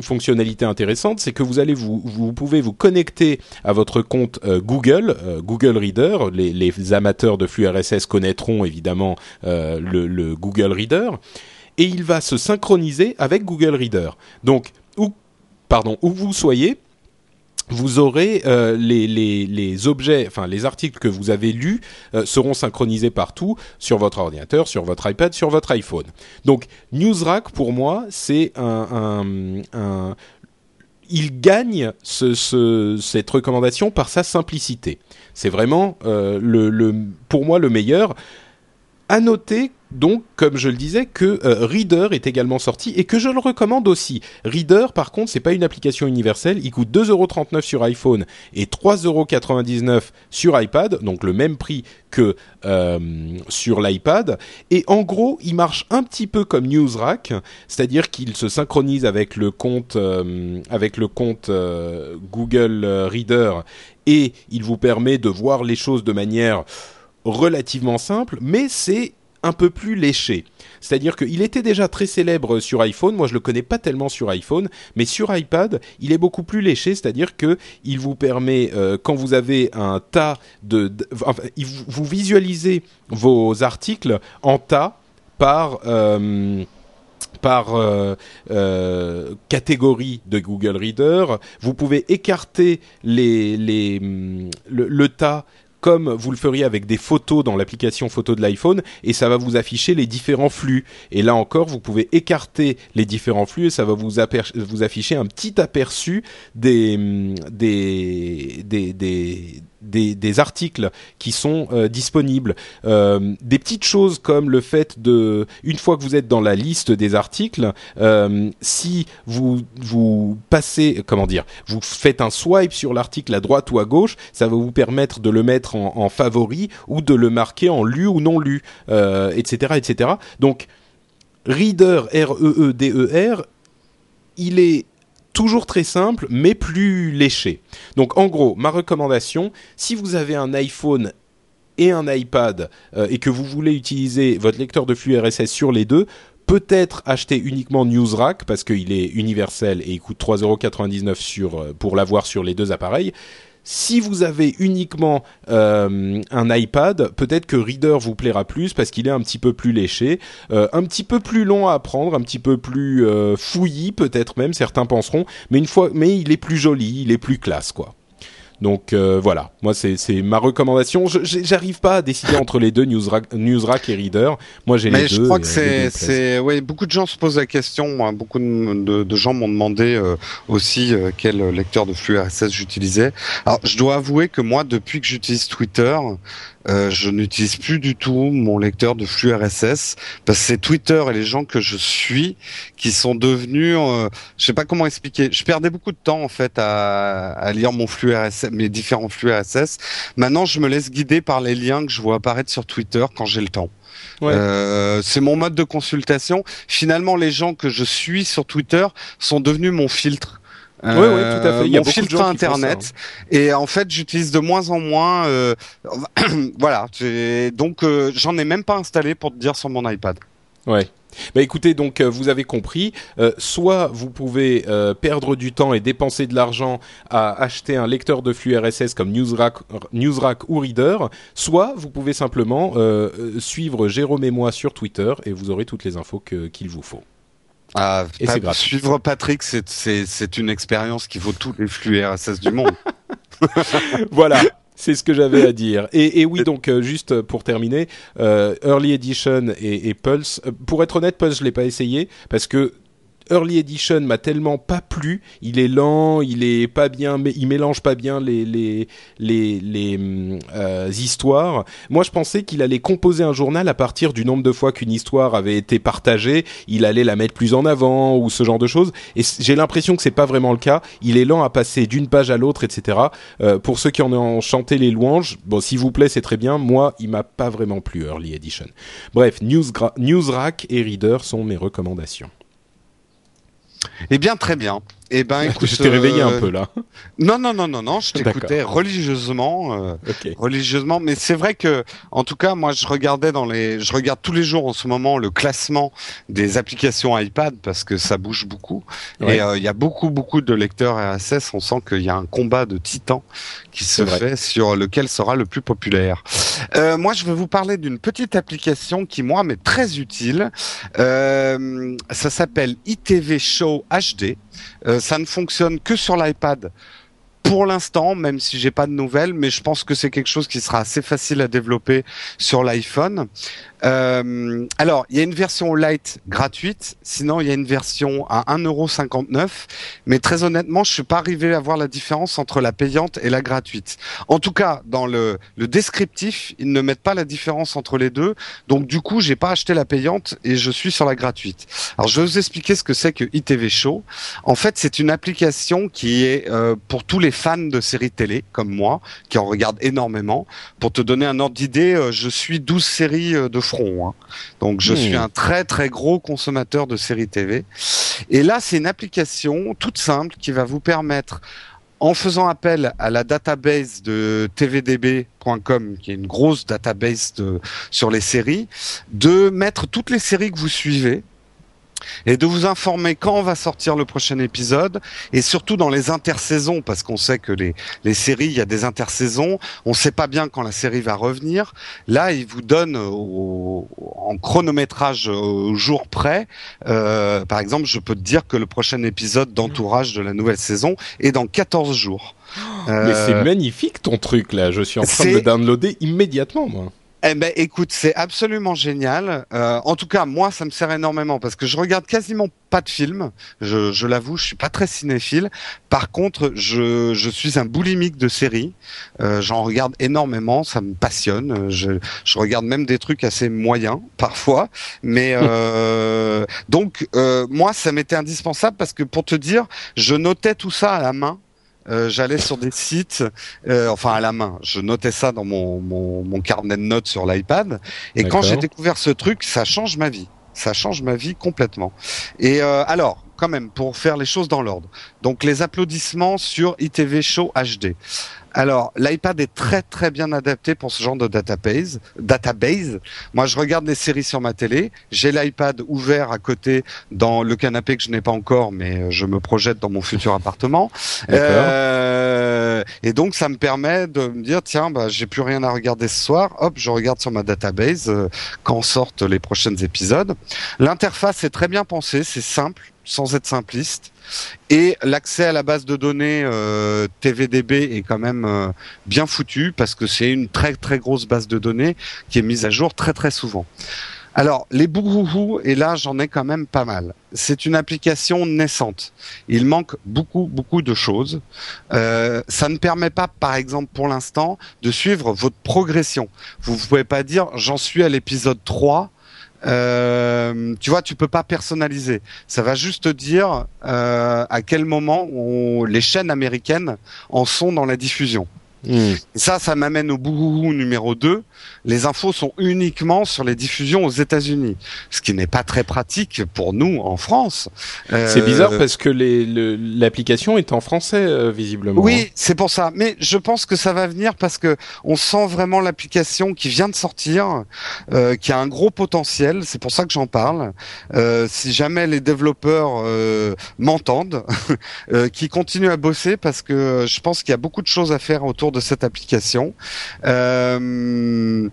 fonctionnalité intéressante, c'est que vous allez vous vous pouvez vous connecter à votre compte Google Google Reader. Les, amateurs de flux RSS connaîtront évidemment le Google Reader et il va se synchroniser avec Google Reader. Donc, où, pardon, où vous soyez, vous aurez euh, les, les, les, objets, enfin les articles que vous avez lus euh, seront synchronisés partout sur votre ordinateur, sur votre iPad, sur votre iPhone. Donc NewsRack pour moi c'est un, un, il gagne ce, ce, cette recommandation par sa simplicité. C'est vraiment euh, le, le, pour moi le meilleur. À noter donc, comme je le disais, que euh, Reader est également sorti et que je le recommande aussi. Reader, par contre, c'est pas une application universelle. Il coûte 2,39€ sur iPhone et 3,99€ sur iPad, donc le même prix que euh, sur l'iPad. Et en gros, il marche un petit peu comme NewsRack, c'est-à-dire qu'il se synchronise avec le compte euh, avec le compte Google Reader et il vous permet de voir les choses de manière relativement simple, mais c'est un peu plus léché. C'est-à-dire qu'il était déjà très célèbre sur iPhone, moi je le connais pas tellement sur iPhone, mais sur iPad, il est beaucoup plus léché, c'est-à-dire que il vous permet, euh, quand vous avez un tas de... vous visualisez vos articles en tas par... Euh, par euh, catégorie de Google Reader. Vous pouvez écarter les, les, le, le tas comme vous le feriez avec des photos dans l'application photo de l'iPhone et ça va vous afficher les différents flux. Et là encore, vous pouvez écarter les différents flux et ça va vous, afficher un petit aperçu des, des, des, des des, articles qui sont euh, disponibles, euh, des petites choses comme le fait de, une fois que vous êtes dans la liste des articles, euh, si vous vous passez, comment dire, vous faites un swipe sur l'article à droite ou à gauche, ça va vous permettre de le mettre en, en favori ou de le marquer en lu ou non lu, etc., etc. Donc Reader R E E D E R, il est toujours très simple, mais plus léché. Donc en gros, ma recommandation, si vous avez un iPhone et un iPad euh, et que vous voulez utiliser votre lecteur de flux RSS sur les deux, peut-être acheter uniquement NewsRack parce qu'il est universel et il coûte 3,99€ sur, euh, pour l'avoir sur les deux appareils. Si vous avez uniquement euh, un iPad, peut-être que Reader vous plaira plus parce qu'il est un petit peu plus léché, euh, un petit peu plus long à apprendre, un petit peu plus euh, fouillis peut-être même, certains penseront, mais une fois, mais il est plus joli, il est plus classe quoi. Donc euh, voilà, moi c'est ma recommandation. J'arrive pas à décider entre les deux Newsrack, Newsrack et Reader. Moi j'ai les deux. Mais je crois que c'est c'est ouais beaucoup de gens se posent la question. beaucoup de, de, gens m'ont demandé euh, aussi euh, quel lecteur de flux RSS j'utilisais. Alors je dois avouer que moi depuis que j'utilise Twitter, euh, je n'utilise plus du tout mon lecteur de flux RSS parce que c'est Twitter et les gens que je suis qui sont devenus, euh, je sais pas comment expliquer. Je perdais beaucoup de temps en fait à, à, lire mon flux RSS, mes différents flux RSS. Maintenant, je me laisse guider par les liens que je vois apparaître sur Twitter quand j'ai le temps. Ouais. Euh, c'est mon mode de consultation. Finalement, les gens que je suis sur Twitter sont devenus mon filtre. Oui, oui, tout à fait. Il y a mon filtre internet. Ça, hein. Et en fait, j'utilise de moins en moins. Euh, <clears throat> voilà. Donc, euh, j'en ai même pas installé pour te dire sur mon iPad. Ouais. Bah écoutez, donc euh, vous avez compris, euh, soit vous pouvez euh, perdre du temps et dépenser de l'argent à acheter un lecteur de flux RSS comme Newsrack, Newsrack ou Reader, soit vous pouvez simplement suivre Jérôme et moi sur Twitter et vous aurez toutes les infos qu'il vous faut. Ah, et. Suivre Patrick, c'est une expérience qui vaut tous les flux RSS du monde. <laughs> voilà. C'est ce que j'avais à dire. Et, et oui, donc euh, juste pour terminer, euh, Early Edition et, et Pulse. Euh, pour être honnête, Pulse, je l'ai pas essayé parce que Early Edition m'a tellement pas plu. Il est lent, il est pas bien, mais il mélange pas bien les les euh, histoires. Moi, je pensais qu'il allait composer un journal à partir du nombre de fois qu'une histoire avait été partagée. Il allait la mettre plus en avant ou ce genre de choses. Et j'ai l'impression que c'est pas vraiment le cas. Il est lent à passer d'une page à l'autre, etc. Euh, pour ceux qui en ont chanté les louanges, bon, s'il vous plaît, c'est très bien. Moi, il m'a pas vraiment plu Early Edition. Bref, Newsrack et Reader sont mes recommandations. Eh bien, très bien. Eh ben, <laughs> écoute, je t'ai réveillé un euh, peu là. Non, non, non, non, non, je t'écoutais religieusement, euh, religieusement. Mais c'est vrai que, en tout cas, moi, je regardais dans les, je regarde tous les jours en ce moment le classement des applications iPad parce que ça bouge beaucoup. Et euh, il y a beaucoup, beaucoup de lecteurs RSS. On sent qu'il y a un combat de titans qui se fait sur lequel sera le plus populaire. moi, je vais vous parler d'une petite application qui, moi, m'est très utile. ça s'appelle ITV Show HD. Euh, ça ne fonctionne que sur l'iPad pour l'instant, même si j'ai pas de nouvelles, mais je pense que c'est quelque chose qui sera assez facile à développer sur l'iPhone. Euh, alors, il y a une version light gratuite, sinon il y a une version à 1,59€, mais très honnêtement, je suis pas arrivé à voir la différence entre la payante et la gratuite. En tout cas, dans le, le descriptif, ils ne mettent pas la différence entre les deux, donc du coup, j'ai pas acheté la payante et je suis sur la gratuite. Alors, je vais vous expliquer ce que c'est que ITV Show. En fait, c'est une application qui est euh, pour tous les fans de séries télé, comme moi, qui en regardent énormément. Pour te donner un ordre d'idée, euh, je suis 12 séries euh, Hein. Donc je suis hmm. un très très gros consommateur de séries TV. Et là, c'est une application toute simple qui va vous permettre en faisant appel à la database de tvdb.com, qui est une grosse database sur les séries, de mettre toutes les séries que vous suivez et de vous informer quand va sortir le prochain épisode et surtout dans les intersaisons parce qu'on sait que les, les séries il y a des intersaisons. On ne sait pas bien quand la série va revenir. Là il vous donne au, en chronométrage au jour près euh, par exemple je peux te dire que le prochain épisode d'entourage de la nouvelle saison est dans 14 jours. Mais c'est euh, magnifique ton truc là. Je suis en train de le downloader immédiatement moi Eh ben, écoute, c'est absolument génial. Euh, en tout cas, moi, ça me sert énormément parce que je regarde quasiment pas de films. Je, je l'avoue, je suis pas très cinéphile. Par contre, je, je suis un boulimique de séries. Euh, J'en regarde énormément, ça me passionne. Je, je regarde même des trucs assez moyens parfois. Mais <laughs> euh, donc, euh, moi, ça m'était indispensable parce que pour te dire, je notais tout ça à la main euh, j'allais sur des sites, euh, enfin à la main. Je notais ça dans mon, mon, mon carnet de notes sur l'iPad. Et quand j'ai découvert ce truc, ça change ma vie. Ça change ma vie complètement. Et euh, alors, quand même, pour faire les choses dans l'ordre. Donc les applaudissements sur ITV Show HD. Alors, l'iPad est très très bien adapté pour ce genre de database. Database. Moi, je regarde des séries sur ma télé. J'ai l'iPad ouvert à côté dans le canapé que je n'ai pas encore, mais je me projette dans mon futur appartement. Euh, et donc, ça me permet de me dire, tiens, bah, j'ai plus rien à regarder ce soir. Hop, je regarde sur ma database euh, quand sortent les prochains épisodes. L'interface est très bien pensée, c'est simple sans être simpliste. Et l'accès à la base de données euh, TVDB est quand même euh, bien foutu parce que c'est une très très grosse base de données qui est mise à jour très très souvent. Alors, les bouhouhou, et là j'en ai quand même pas mal. C'est une application naissante. Il manque beaucoup, beaucoup de choses. Euh, ça ne permet pas, par exemple, pour l'instant, de suivre votre progression. Vous ne pouvez pas dire j'en suis à l'épisode 3, euh, tu vois, tu peux pas personnaliser. Ça va juste dire euh, à quel moment les chaînes américaines en sont dans la diffusion. Et ça, ça m'amène au bouhouhou numéro 2. Les infos sont uniquement sur les diffusions aux États-Unis, ce qui n'est pas très pratique pour nous en France. Euh, c'est bizarre parce que l'application est en français euh, visiblement. Oui, c'est pour ça. Mais je pense que ça va venir parce que on sent vraiment l'application qui vient de sortir, euh, qui a un gros potentiel. C'est pour ça que j'en parle. Si jamais les développeurs m'entendent, <laughs> qui continuent à bosser parce que je pense qu'il y a beaucoup de choses à faire autour de cette application. Euh,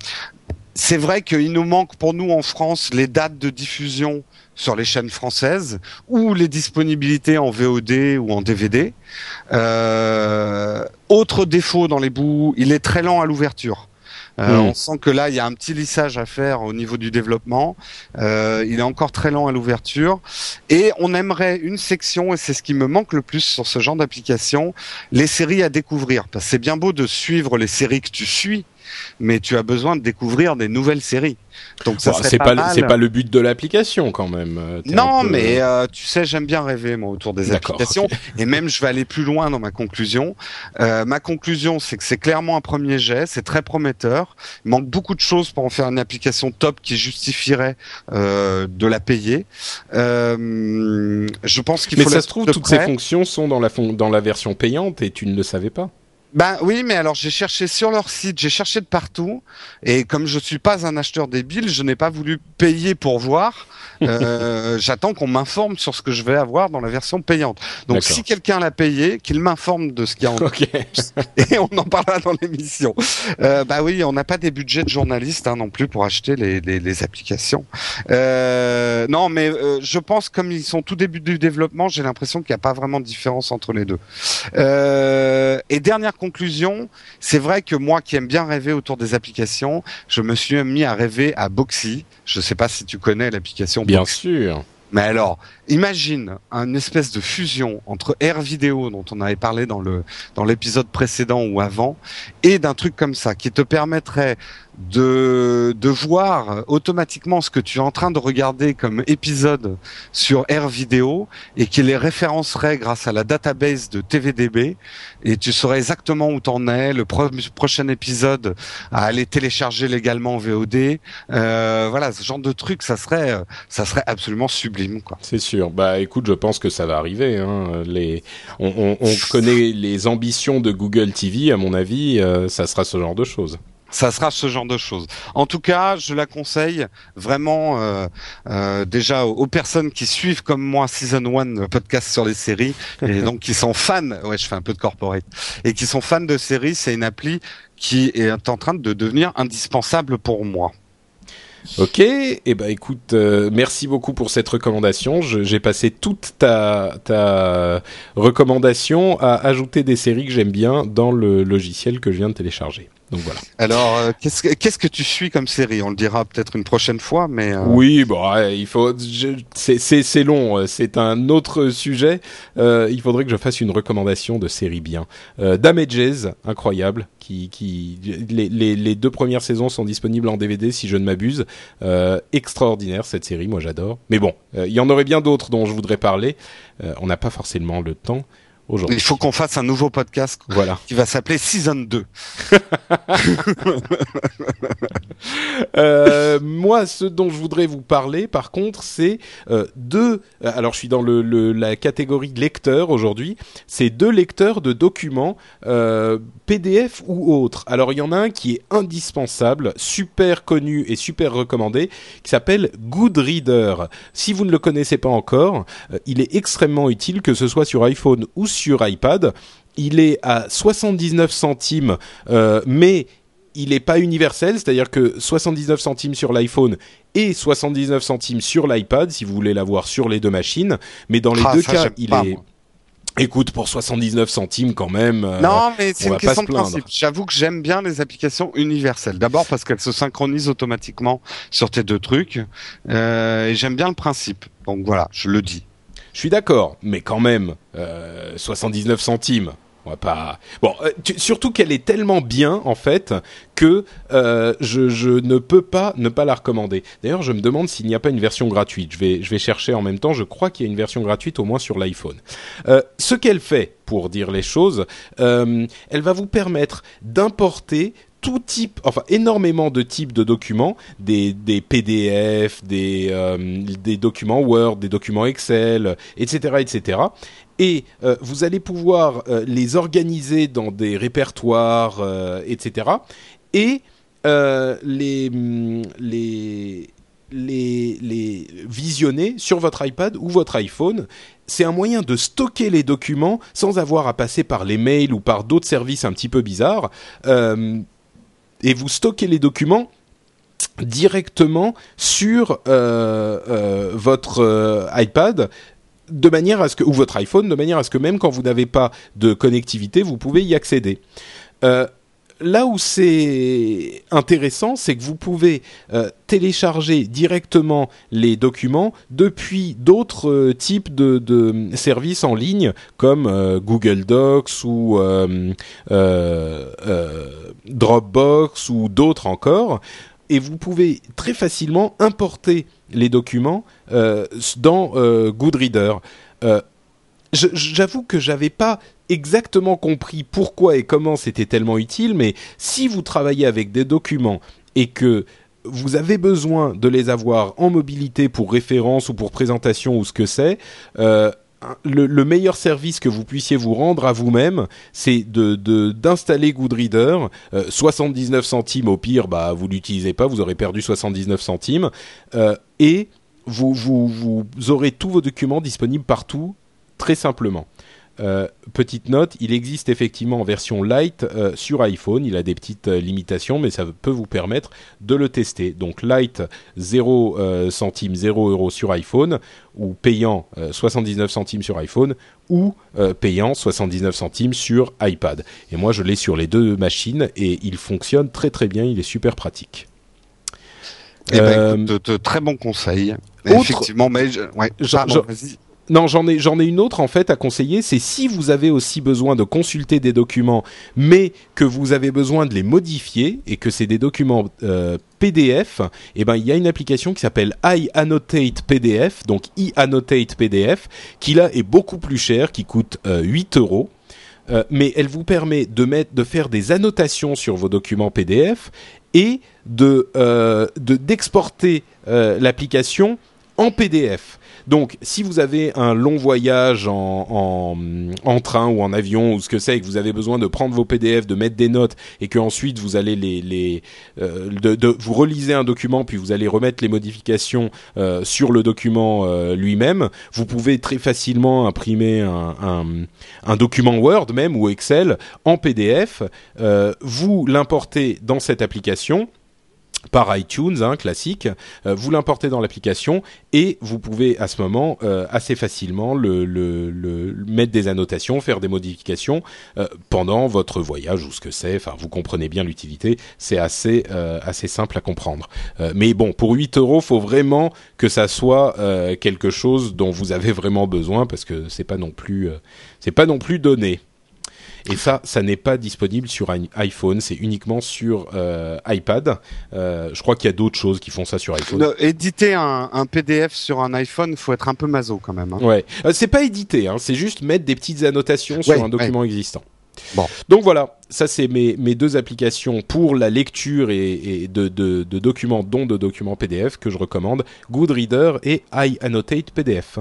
c'est vrai qu'il nous manque pour nous en France les dates de diffusion sur les chaînes françaises ou les disponibilités en VOD ou en DVD. Euh, autre défaut dans les bouts, il est très lent à l'ouverture. Euh, mmh. On sent que là, il y a un petit lissage à faire au niveau du développement. Euh, il est encore très lent à l'ouverture. Et on aimerait une section, et c'est ce qui me manque le plus sur ce genre d'application, les séries à découvrir. Parce que c'est bien beau de suivre les séries que tu suis, mais tu as besoin de découvrir des nouvelles séries. Donc ça c'est pas, c'est pas le but de l'application quand même. Euh, non, mais euh, tu sais, j'aime bien rêver moi autour des applications et même je vais aller plus loin dans ma conclusion. Euh, ma conclusion, c'est que c'est clairement un premier jet, c'est très prometteur. Il manque beaucoup de choses pour en faire une application top qui justifierait de la payer. je pense qu'il faut. Mais ça se trouve, toutes ces fonctions sont dans la dans la version payante et tu ne le savais pas. Ben oui, mais alors j'ai cherché sur leur site, j'ai cherché de partout, et comme je suis pas un acheteur débile, je n'ai pas voulu payer pour voir. <laughs> Euh, J'attends qu'on m'informe sur ce que je vais avoir dans la version payante. Donc si quelqu'un l'a payé, qu'il m'informe de ce qu'il y a en <laughs> okay. <laughs> et on en parlera dans l'émission. Euh, bah oui, on n'a pas des budgets de journalistes hein, non plus pour acheter les, les, les applications. Euh, non, mais euh, je pense comme ils sont tout début du développement, j'ai l'impression qu'il n'y a pas vraiment de différence entre les deux. Euh, et dernière conclusion, c'est vrai que moi qui aime bien rêver autour des applications, je me suis mis à rêver à Boxy. Je ne sais pas si tu connais l'application. Bien sûr. Mais alors, imagine une espèce de fusion entre Air Vidéo dont on avait parlé dans le dans l'épisode précédent ou avant et d'un truc comme ça qui te permettrait de, de voir automatiquement ce que tu es en train de regarder comme épisode sur Air Vidéo et qui les référencerait grâce à la database de TVDB et tu saurais exactement où t'en es, le prochain épisode à aller télécharger légalement en VOD. Euh, voilà, ce genre de truc, ça serait, ça serait absolument sublime, quoi. C'est sûr. Bah, écoute, je pense que ça va arriver. Hein. Les, on, on, on connaît les ambitions de Google TV, à mon avis, euh, ça sera ce genre de choses ça sera ce genre de choses. En tout cas, je la conseille vraiment euh, euh, déjà aux, personnes qui suivent comme moi Season 1, le podcast sur les séries, et <laughs> donc qui sont fans, ouais je fais un peu de corporate, et qui sont fans de séries, c'est une appli qui est en train de devenir indispensable pour moi. Ok, et eh ben écoute, euh, merci beaucoup pour cette recommandation. J'ai passé toute ta, ta recommandation à ajouter des séries que j'aime bien dans le logiciel que je viens de télécharger. Donc voilà. Alors, euh, qu'est-ce que qu'est-ce que tu suis comme série? On le dira peut-être une prochaine fois, mais euh, Oui, bon, ouais, il faut. je- C'est c'est c'est long. euh, C'est un autre sujet. Euh, il faudrait que je fasse une recommandation de série bien. Euh, Damages, incroyable. Qui qui les, les les deux premières saisons sont disponibles en DVD si je ne m'abuse. Euh, extraordinaire cette série, moi j'adore. Mais bon, euh, il y en aurait bien d'autres dont je voudrais parler. Euh, on n'a pas forcément le temps aujourd'hui. il faut qu'on fasse un nouveau podcast Voilà. qui va s'appeler Season 2. <laughs> Euh, moi, ce dont je voudrais vous parler, par contre, c'est euh, deux. euh, Alors, je suis dans le, le- la catégorie lecteur aujourd'hui. C'est deux lecteurs de documents euh, PDF ou autres. Alors, il y en a un qui est indispensable, super connu et super recommandé, qui s'appelle Goodreader. Si vous ne le connaissez pas encore, il est extrêmement utile, que ce soit sur iPhone ou sur iPad. Il est à 79 centimes, euh, mais il n'est pas universel, c'est-à-dire que 79 centimes sur l'iPhone et 79 centimes sur l'iPad, si vous voulez l'avoir sur les deux machines. Mais dans les Ah, deux ça, cas, il pas, est. moi. Écoute, pour 79 centimes quand même. euh, non, mais c'est une question de principe. J'avoue que j'aime bien les applications universelles. D'abord parce qu'elles se synchronisent automatiquement sur tes deux trucs, euh, et j'aime bien le principe. Donc voilà, je le dis. Je suis d'accord, mais quand même, euh, 79 centimes. On va pas. Bon, euh, surtout qu'elle est tellement bien en fait que euh, je, je ne peux pas ne pas la recommander. D'ailleurs, je me demande s'il n'y a pas une version gratuite. Je vais je vais chercher en même temps. Je crois qu'il y a une version gratuite au moins sur l'iPhone. Euh, ce qu'elle fait, pour dire les choses, elle va vous permettre d'importer tout type, enfin énormément de types de documents, des, des PDF, des, des documents Word, des documents Excel, etc., etc. Et euh, vous allez pouvoir euh, les organiser dans des répertoires, etc. Et euh, les, hum, les, les, les visionner sur votre iPad ou votre iPhone. C'est un moyen de stocker les documents sans avoir à passer par les mails ou par d'autres services un petit peu bizarres. Et vous stockez les documents directement sur votre iPad de manière à ce que ou votre iPhone de manière à ce que même quand vous n'avez pas de connectivité vous pouvez y accéder. Euh, là où c'est intéressant, c'est que vous pouvez euh, télécharger directement les documents depuis d'autres euh, types de, services en ligne comme Google Docs ou Dropbox ou d'autres encore. Et vous pouvez très facilement importer les documents euh, dans euh, Goodreader. Euh, J'avoue que j'avais pas exactement compris pourquoi et comment c'était tellement utile, mais si vous travaillez avec des documents et que vous avez besoin de les avoir en mobilité pour référence ou pour présentation ou ce que c'est, le, le meilleur service que vous puissiez vous rendre à vous-même, c'est de d'installer Goodreader. Euh, 79 centimes au pire, bah vous l'utilisez pas, vous aurez perdu 79 centimes, Euh, et vous vous aurez tous vos documents disponibles partout très simplement. Euh, petite note, il existe effectivement en version light euh, sur iPhone. Il a des petites euh, limitations, mais ça peut vous permettre de le tester. Donc light 0 euh, centimes, 0 euros sur iPhone, ou payant euh, 79 centimes sur iPhone, ou payant 79 centimes sur iPad. Et moi, je l'ai sur les deux machines et il fonctionne très très bien. Il est super pratique. Eh ben, écoute, de, de très bons conseils. autre- Effectivement, mais je- ouais, Je- pardon, je- vas-y. Non, j'en ai, j'en ai une autre en fait à conseiller. C'est si vous avez aussi besoin de consulter des documents, mais que vous avez besoin de les modifier et que c'est des documents euh, PDF, eh ben il y a une application qui s'appelle iAnnotate PDF, donc iAnnotate PDF, qui là est beaucoup plus cher, qui coûte euh, 8 euros. Euh, mais elle vous permet de mettre, de faire des annotations sur vos documents PDF et de euh, de- d'exporter l'application en PDF. Donc, si vous avez un long voyage en, train ou en avion ou ce que c'est, et que vous avez besoin de prendre vos PDF, de mettre des notes, et que ensuite vous allez les, euh, vous relisez un document, puis vous allez remettre les modifications euh, sur le document euh, lui-même, vous pouvez très facilement imprimer un, document Word même ou Excel en PDF, vous l'importez dans cette application par iTunes, hein, classique. Euh, vous l'importez dans l'application et vous pouvez à ce moment euh, assez facilement le, mettre des annotations, faire des modifications euh, pendant votre voyage ou ce que c'est. Enfin, vous comprenez bien l'utilité. C'est assez assez simple à comprendre. mais bon, pour 8 euros, faut vraiment que ça soit quelque chose dont vous avez vraiment besoin parce que c'est pas non plus c'est pas non plus donné. Et ça, ça n'est pas disponible sur iPhone, c'est uniquement sur euh, iPad. Euh, je crois qu'il y a d'autres choses qui font ça sur iPhone. éditer un, un, PDF sur un iPhone, faut être un peu maso quand même. Hein. Ouais, euh, c'est pas éditer, hein, c'est juste mettre des petites annotations sur un document existant. Bon. Donc voilà, ça c'est mes, mes deux applications pour la lecture et, et de, de, de, documents, dont de documents PDF que je recommande, Goodreader et iAnnotate PDF.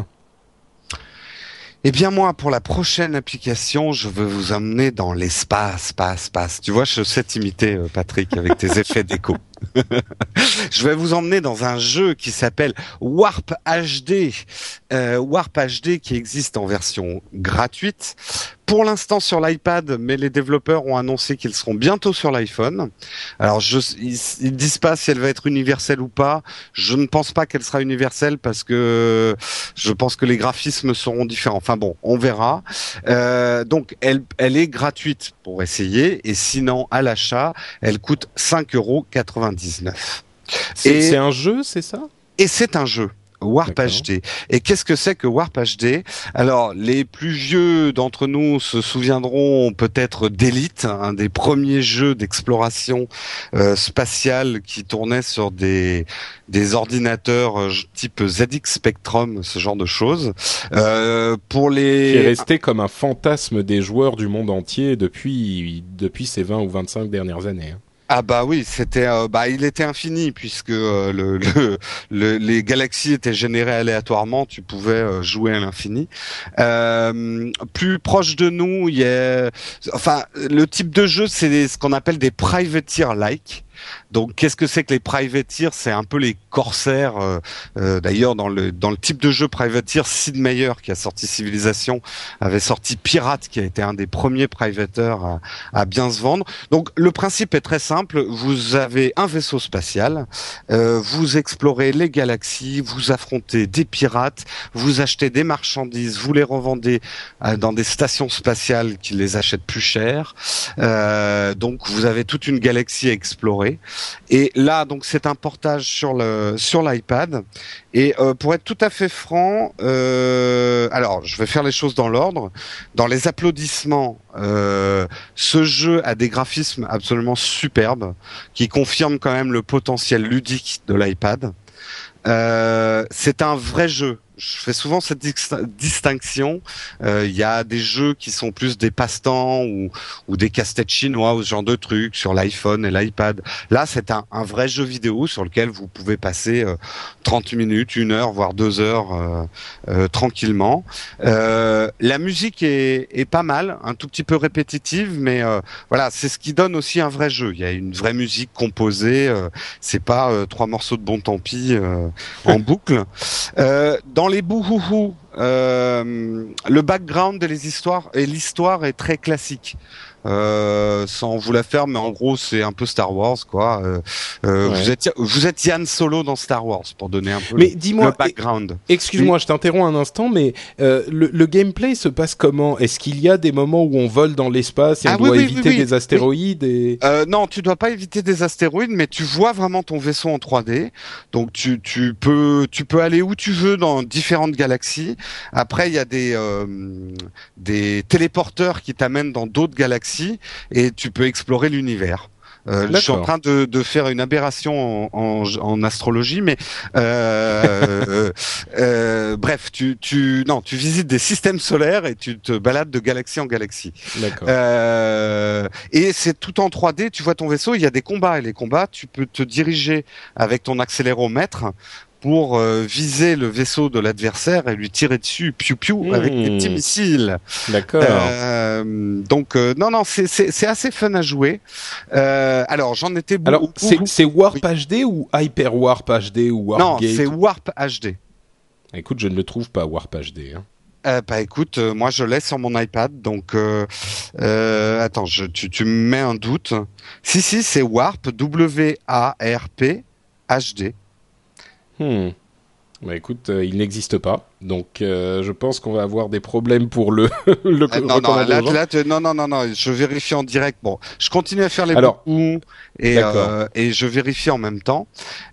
Eh bien moi, pour la prochaine application, je veux vous emmener dans l'espace, espace, espace. Tu vois, je sais t'imiter, euh, Patrick, avec tes <laughs> effets d'écho. <laughs> je vais vous emmener dans un jeu qui s'appelle Warp HD. Euh, Warp HD qui existe en version gratuite. Pour l'instant sur l'iPad, mais les développeurs ont annoncé qu'ils seront bientôt sur l'iPhone. Alors ils, ils, disent pas si elle va être universelle ou pas. Je ne pense pas qu'elle sera universelle parce que je pense que les graphismes seront différents. Enfin bon, on verra. Euh, donc elle, est gratuite pour essayer et sinon à l'achat, elle coûte 5,99 euros. C'est un jeu, c'est ça? Et c'est un jeu. Warp HD. Et qu'est-ce que c'est que Warp HD Alors, les plus vieux d'entre nous se souviendront peut-être d'Elite, un des premiers jeux d'exploration euh, spatiale qui tournait sur des des ordinateurs euh, type ZX Spectrum, ce genre de choses. Euh, pour les qui est resté comme un fantasme des joueurs du monde entier depuis depuis ces 20 ou 25 dernières années. Hein. Ah bah oui, c'était euh, bah il était infini puisque euh, le, le, les galaxies étaient générées aléatoirement, tu pouvais euh, jouer à l'infini. plus proche de nous, il y a enfin le type de jeu c'est ce qu'on appelle des privateer like. Donc, qu'est-ce que c'est que les privateers? C'est un peu les corsaires. Euh, euh, d'ailleurs, dans le dans le type de jeu privateer, Sid Meier, qui a sorti Civilisation, avait sorti Pirate, qui a été un des premiers privateers à, à bien se vendre. Donc, le principe est très simple. Vous avez un vaisseau spatial, euh, vous explorez les galaxies, vous affrontez des pirates, vous achetez des marchandises, vous les revendez dans des stations spatiales qui les achètent plus cher. donc, vous avez toute une galaxie à explorer. Et là, donc, c'est un portage sur le sur l'iPad. Et euh, pour être tout à fait franc, euh, alors je vais faire les choses dans l'ordre. Dans les applaudissements, euh, ce jeu a des graphismes absolument superbes qui confirment quand même le potentiel ludique de l'iPad. C'est un vrai jeu je fais souvent cette distinction. Euh, il y a des jeux qui sont plus des passe-temps ou, ou des casse-têtes chinois ou ce genre de trucs sur l'iPhone et l'iPad. Là, c'est un, un, vrai jeu vidéo sur lequel vous pouvez passer euh, 30 minutes, une heure, voire deux heures euh, euh tranquillement. Euh, la musique est, est, pas mal, un tout petit peu répétitive, mais voilà, c'est ce qui donne aussi un vrai jeu. Il y a une vraie musique composée. c'est pas trois morceaux de bon tant pis en <laughs> boucle. dans les bouhouhou, euh, le background et les histoires et l'histoire est très classique. Euh, sans vous la faire, mais en gros c'est un peu Star Wars quoi. Euh, euh Vous êtes vous êtes Yann Solo dans Star Wars pour donner un peu mais le, le background. Excuse-moi, je t'interromps un instant, mais euh, le, le, gameplay se passe comment? Est-ce qu'il y a des moments où on vole dans l'espace et on ah doit éviter des astéroïdes et... Euh, Non, tu dois pas éviter des astéroïdes, mais tu vois vraiment ton vaisseau en 3D. Donc tu tu peux tu peux aller où tu veux dans différentes galaxies. Après il y a des des téléporteurs qui t'amènent dans d'autres galaxies et tu peux explorer l'univers. Euh, je suis en train de, de faire une aberration en, en, astrologie, mais euh, euh, bref, tu, tu non, tu visites des systèmes solaires et tu te balades de galaxie en galaxie. Et c'est tout en 3D. Tu vois ton vaisseau, il y a des combats et les combats, tu peux te diriger avec ton accéléromètre pour euh, viser le vaisseau de l'adversaire et lui tirer dessus piou piou avec des petits hmm. missiles. D'accord. Euh, donc euh, non non c'est c'est assez fun à jouer. Alors j'en étais beaucoup. Alors c'est Warp HD ou Hyper Warp HD ou Warp Non c'est Warp HD. Écoute je ne le trouve pas Warp HD. Hein. Euh, bah écoute, euh, moi je l'ai sur mon iPad, donc euh, attends, je, tu, tu me mets un doute. Si si, c'est Warp W A R P H D. Hmm. Bah écoute, euh, il n'existe pas, donc euh, je pense qu'on va avoir des problèmes pour le <laughs> le Ah, non, non, là, là, non, non, non, non, je vérifie en direct. Bon, je continue à faire les Alors, et, euh, et je vérifie en même temps.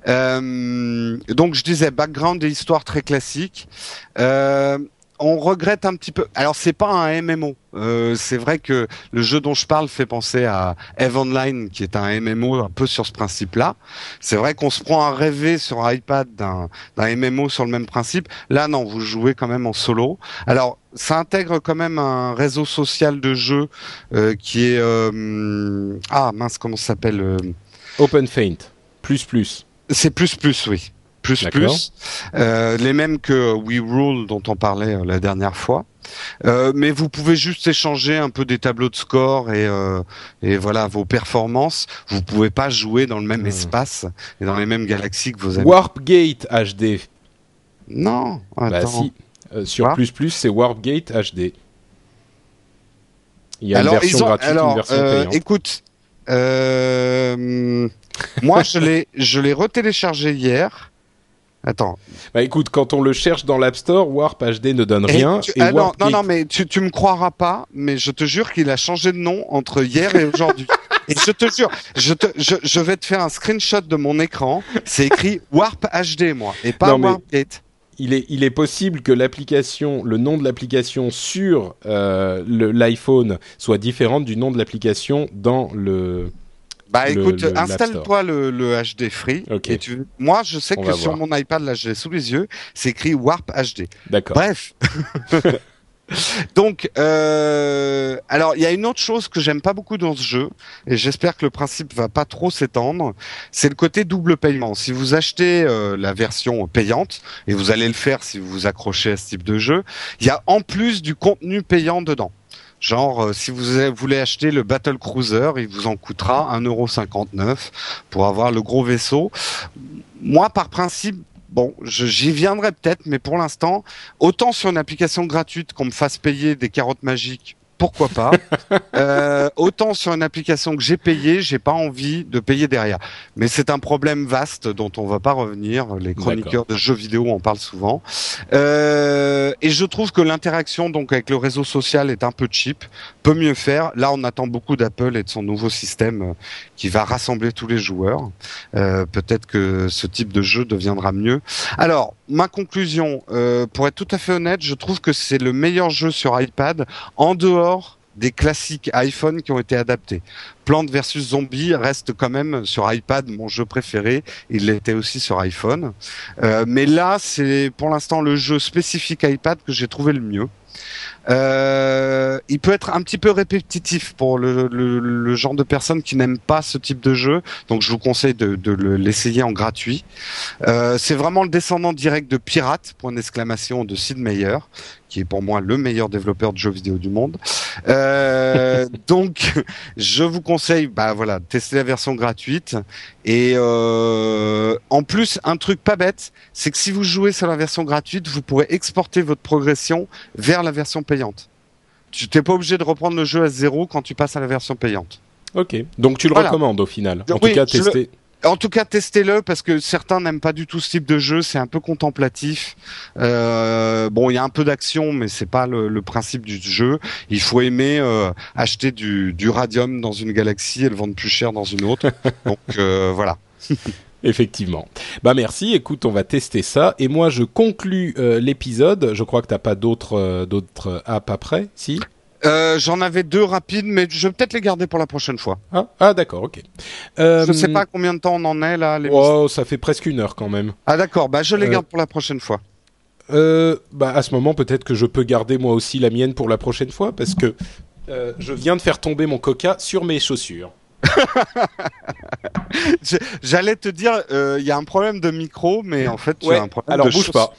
Euh, donc, je disais background et histoire très classique. On regrette un petit peu. Alors, c'est pas un MMO. Euh, c'est vrai que le jeu dont je parle fait penser à Eve Online, qui est un MMO un peu sur ce principe-là. C'est vrai qu'on se prend à rêver sur iPad d'un d'un MMO sur le même principe. Là, non, vous jouez quand même en solo. Alors, ça intègre quand même un réseau social de jeux euh, qui est euh, ah mince comment ça s'appelle euh, Open Faint, plus plus. c'est plus plus oui plus plus Euh, les mêmes que We Rule dont on parlait euh, la dernière fois Euh, mais vous pouvez juste échanger un peu des tableaux de score et euh, et voilà vos performances vous pouvez pas jouer dans le même Hmm. espace et dans les mêmes galaxies que vos amis Warpgate HD. non Bah attends si, Euh, sur plus plus, c'est Warpgate HD. Il y a alors, une version ont, gratuite, alors, une version payante. écoute, moi je l'ai, je l'ai retéléchargé hier. Attends. Bah écoute, quand on le cherche dans l'App Store, Warp HD ne donne rien. Et tu- et ah non, non, non, mais tu, tu me croiras pas, mais je te jure qu'il a changé de nom entre hier et aujourd'hui. <laughs> et je te jure, je, te, je, je vais te faire un screenshot de mon écran. C'est écrit Warp HD, moi, et pas Warpgate. il est, il est possible que l'application, le nom de l'application sur euh, l'iPhone soit différent du nom de l'application dans le. Bah le- écoute, installe-toi le, le HD Free. Ok. Et tu, moi, je sais On que sur voir. mon iPad, là, je l'ai sous les yeux, c'est écrit Warp HD. D'accord. Bref. <laughs> Donc, euh, alors il y a une autre chose que j'aime pas beaucoup dans ce jeu, et j'espère que le principe va pas trop s'étendre, c'est le côté double paiement. Si vous achetez euh, la version payante, et vous allez le faire si vous vous accrochez à ce type de jeu, il y a en plus du contenu payant dedans. Genre, euh, si vous voulez acheter le Battle Cruiser, il vous en coûtera 1,59€ pour avoir le gros vaisseau. Moi, par principe, bon, j'y viendrai peut-être, mais pour l'instant, autant sur une application gratuite qu'on me fasse payer des carottes magiques, pourquoi pas. <laughs> Euh, autant sur une application que j'ai payée, j'ai pas envie de payer derrière. Mais c'est un problème vaste dont on va pas revenir. Les chroniqueurs de jeux vidéo en parlent souvent. Euh, et je trouve que l'interaction donc avec le réseau social est un peu cheap, peut mieux faire. Là, on attend beaucoup d'Apple et de son nouveau système euh, qui va rassembler tous les joueurs. Euh, Peut-être que ce type de jeu deviendra mieux. Alors, ma conclusion, pour être tout à fait honnête, je trouve que c'est le meilleur jeu sur iPad en dehors des classiques iPhone qui ont été adaptés. Plante versus Zombie reste quand même sur iPad mon jeu préféré. Il l'était aussi sur iPhone. Euh, mais là, c'est pour l'instant le jeu spécifique iPad que j'ai trouvé le mieux. Euh, il peut être un petit peu répétitif pour le, genre de personnes qui n'aiment pas ce type de jeu, donc je vous conseille de, de le- l'essayer en gratuit. Euh, c'est vraiment le descendant direct de Pirate, point d'exclamation, de Sid Meier, qui est pour moi le meilleur développeur de jeux vidéo du monde. Euh, <laughs> donc, je vous conseille, bah voilà, de tester la version gratuite. Et euh, en plus, un truc pas bête, c'est que si vous jouez sur la version gratuite, vous pourrez exporter votre progression vers la version payante. Tu t'es pas obligé de reprendre le jeu à zéro quand tu passes à la version payante. Ok. Donc tu le Voilà. recommandes au final. En Oui, tout cas, le- tester. En tout cas, testez-le parce que certains n'aiment pas du tout ce type de jeu. C'est un peu contemplatif. Euh, bon, il y a un peu d'action, mais c'est pas le, le principe du jeu. Il faut aimer euh, acheter du, du radium dans une galaxie et le vendre plus cher dans une autre. <laughs> Donc euh, voilà. <laughs> Effectivement. Bah merci. Écoute, on va tester ça. Et moi, je conclus euh, l'épisode. Je crois que t'as pas d'autres euh, d'autres apps après, si? Euh, J'en avais deux rapides, mais je vais peut-être les garder pour la prochaine fois. Ah, ah d'accord, ok. Euh, Je sais pas combien de temps on en est là. les- Oh, ça fait presque une heure quand même. Ah d'accord, bah je les Euh, garde pour la prochaine fois. Bah à ce moment, peut-être que je peux garder moi aussi la mienne pour la prochaine fois parce que je viens de faire tomber mon coca sur mes chaussures. <laughs> J'allais te dire, euh, il y a un problème de micro, mais en fait, tu Ouais, as un problème alors de bouge pas.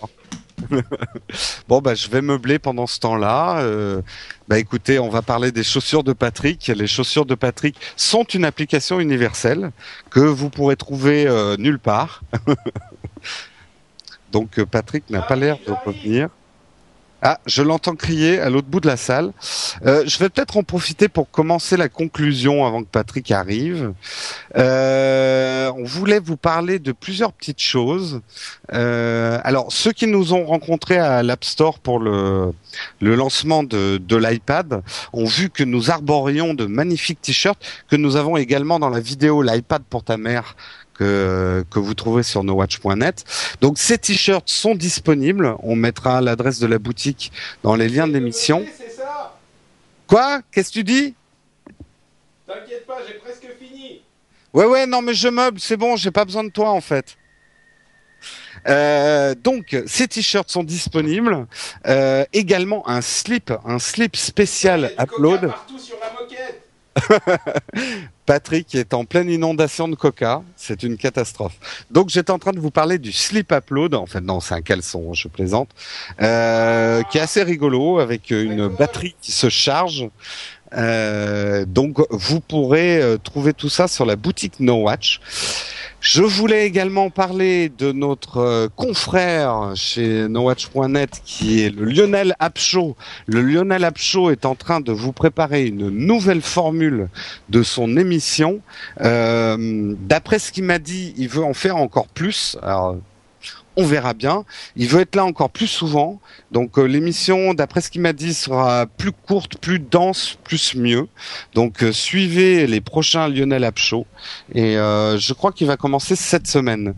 <laughs> bon, bah, je vais meubler pendant ce temps-là. Euh, bah, écoutez, on va parler des chaussures de Patrick. Les chaussures de Patrick sont une application universelle que vous pourrez trouver euh, nulle part. <laughs> Donc, euh, Patrick n'a pas l'air de revenir. Ah, je l'entends crier à l'autre bout de la salle. Euh, je vais peut-être en profiter pour commencer la conclusion avant que Patrick arrive. Euh, on voulait vous parler de plusieurs petites choses. Euh, alors, ceux qui nous ont rencontrés à l'App Store pour le, le lancement de, de l'iPad ont vu que nous arborions de magnifiques t-shirts que nous avons également dans la vidéo l'iPad pour ta mère que, que vous trouvez sur nowatch.net. Donc ces t-shirts sont disponibles. On mettra l'adresse de la boutique dans les liens de l'émission. Quoi? Qu'est-ce que tu dis? T'inquiète pas, j'ai presque fini. Ouais ouais non mais je meuble, c'est bon, j'ai pas besoin de toi en fait. Euh, donc ces t-shirts sont disponibles. Euh, également un slip, un slip spécial upload. partout sur la moquette. <laughs> Patrick est en pleine inondation de coca, c'est une catastrophe. Donc j'étais en train de vous parler du slip upload, en fait non c'est un caleçon, je plaisante, euh, qui est assez rigolo avec une batterie qui se charge. Euh, donc vous pourrez euh, trouver tout ça sur la boutique No Watch. Je voulais également parler de notre euh, confrère chez nowatch.net qui est le Lionel Apcho. Le Lionel Apcho est en train de vous préparer une nouvelle formule de son émission. Euh, D'après ce qu'il m'a dit, il veut en faire encore plus. On verra bien. Il veut être là encore plus souvent. Donc euh, l'émission, d'après ce qu'il m'a dit, sera plus courte, plus dense, plus mieux. Donc euh, suivez les prochains Lionel Show. Et euh, je crois qu'il va commencer cette semaine.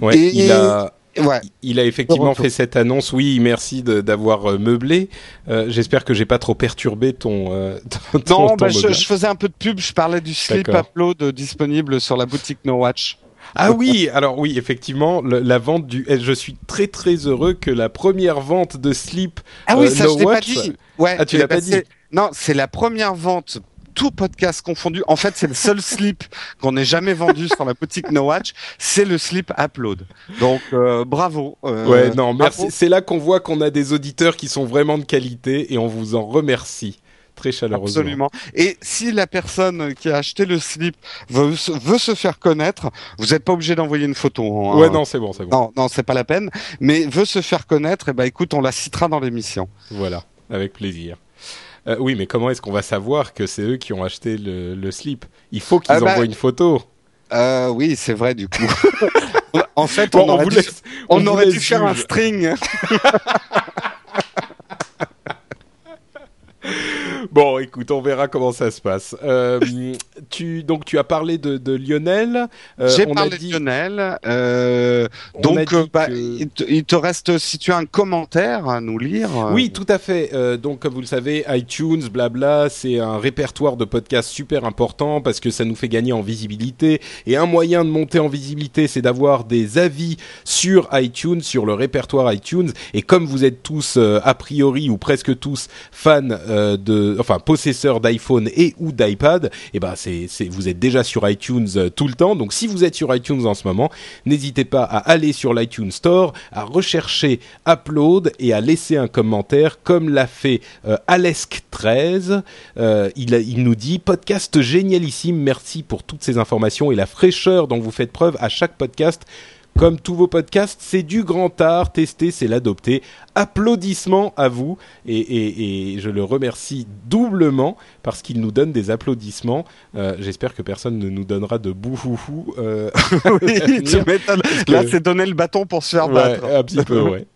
Ouais, Et- il a. Ouais. Il a effectivement fait cette annonce. Oui, merci d'avoir meublé. Euh, J'espère que j'ai pas trop perturbé ton. euh, <laughs> ton- ton Non, bah, je, faisais un peu de pub. Je parlais du slip upload disponible sur la boutique No Watch. Ah oui, alors oui, effectivement, le- la vente du. eh, Je suis très très heureux que la première vente de slip. Ah oui, Euh, ça No je l'ai pas dit. Ouais. Ah, tu l'as pas dit. Non, c'est la première vente. Tout podcast confondu. En fait, c'est le seul <laughs> slip qu'on ait jamais vendu sur la boutique No Watch. C'est le slip Upload. Donc, euh, bravo. euh, ouais, non, merci. bravo. C'est là qu'on voit qu'on a des auditeurs qui sont vraiment de qualité et on vous en remercie très chaleureusement. Absolument. Et si la personne qui a acheté le slip veut, se- veut se faire connaître, vous n'êtes pas obligé d'envoyer une photo. hein. Ouais, non, c'est bon, c'est bon. Non, non, c'est pas la peine. Mais veut se faire connaître, et ben écoute, on la citera dans l'émission. Voilà, avec plaisir. Euh, oui, mais comment est-ce qu'on va savoir que c'est eux qui ont acheté le, le slip? Il faut qu'ils Ah bah, envoient une photo. Euh, oui, c'est vrai du coup. <laughs> en fait, Bon, on aurait vous dû, laisse- on vous aurait dû faire un string. <laughs> Bon, écoute, on verra comment ça se passe. Euh, <laughs> tu donc tu as parlé de, de Lionel. Euh, J'ai parlé dit- de Lionel. Euh, donc, bah, que- il, te, il te reste, si tu as un commentaire à nous lire. euh, Oui, tout à fait. Euh, donc, comme vous le savez, iTunes, blabla, c'est un répertoire de podcasts super important parce que ça nous fait gagner en visibilité. Et un moyen de monter en visibilité, c'est d'avoir des avis sur iTunes, sur le répertoire iTunes. Et comme vous êtes tous, euh, a priori, ou presque tous, fans euh, de, enfin, possesseurs d'iPhone et ou d'iPad, et ben, c'est, vous êtes déjà sur iTunes euh, tout le temps. Donc, si vous êtes sur iTunes en ce moment, n'hésitez pas à aller sur l'iTunes Store, à rechercher Upload et à laisser un commentaire comme l'a fait euh, Alesk13. Euh, il, a- il nous dit podcast génialissime, merci pour toutes ces informations et la fraîcheur dont vous faites preuve à chaque podcast. Comme tous vos podcasts, c'est du grand art, tester, c'est l'adopter. Applaudissements à vous et, et- et je le remercie doublement parce qu'il nous donne des applaudissements. Euh, J'espère que personne ne nous donnera de bouhouhou. Euh, <laughs> oui, tu m'étonnes. Là, c'est donner le bâton pour se faire Ouais, battre. un petit peu, ouais.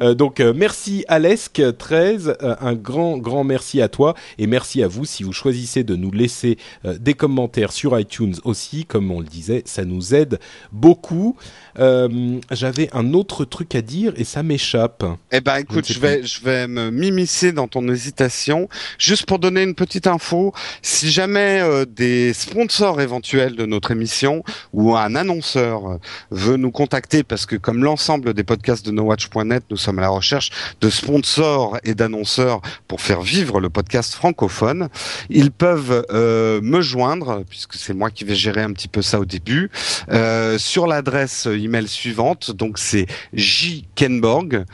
Euh, donc euh, merci Alesk 13, euh, un grand grand merci à toi et merci à vous si vous choisissez de nous laisser des commentaires sur iTunes aussi, comme on le disait, ça nous aide beaucoup. J'avais un autre truc à dire et ça m'échappe. Eh ben, écoute, Je vais, je vais me m'immiscer dans ton hésitation. Juste pour donner une petite info, si jamais des sponsors éventuels de notre émission ou un annonceur veut nous contacter, parce que comme l'ensemble des podcasts de nowatch.net, nous sommes à la recherche de sponsors et d'annonceurs pour faire vivre le podcast francophone, ils peuvent euh, me joindre, puisque c'est moi qui vais gérer un petit peu ça au début, euh, sur l'adresse email suivante. Donc c'est J Kenborg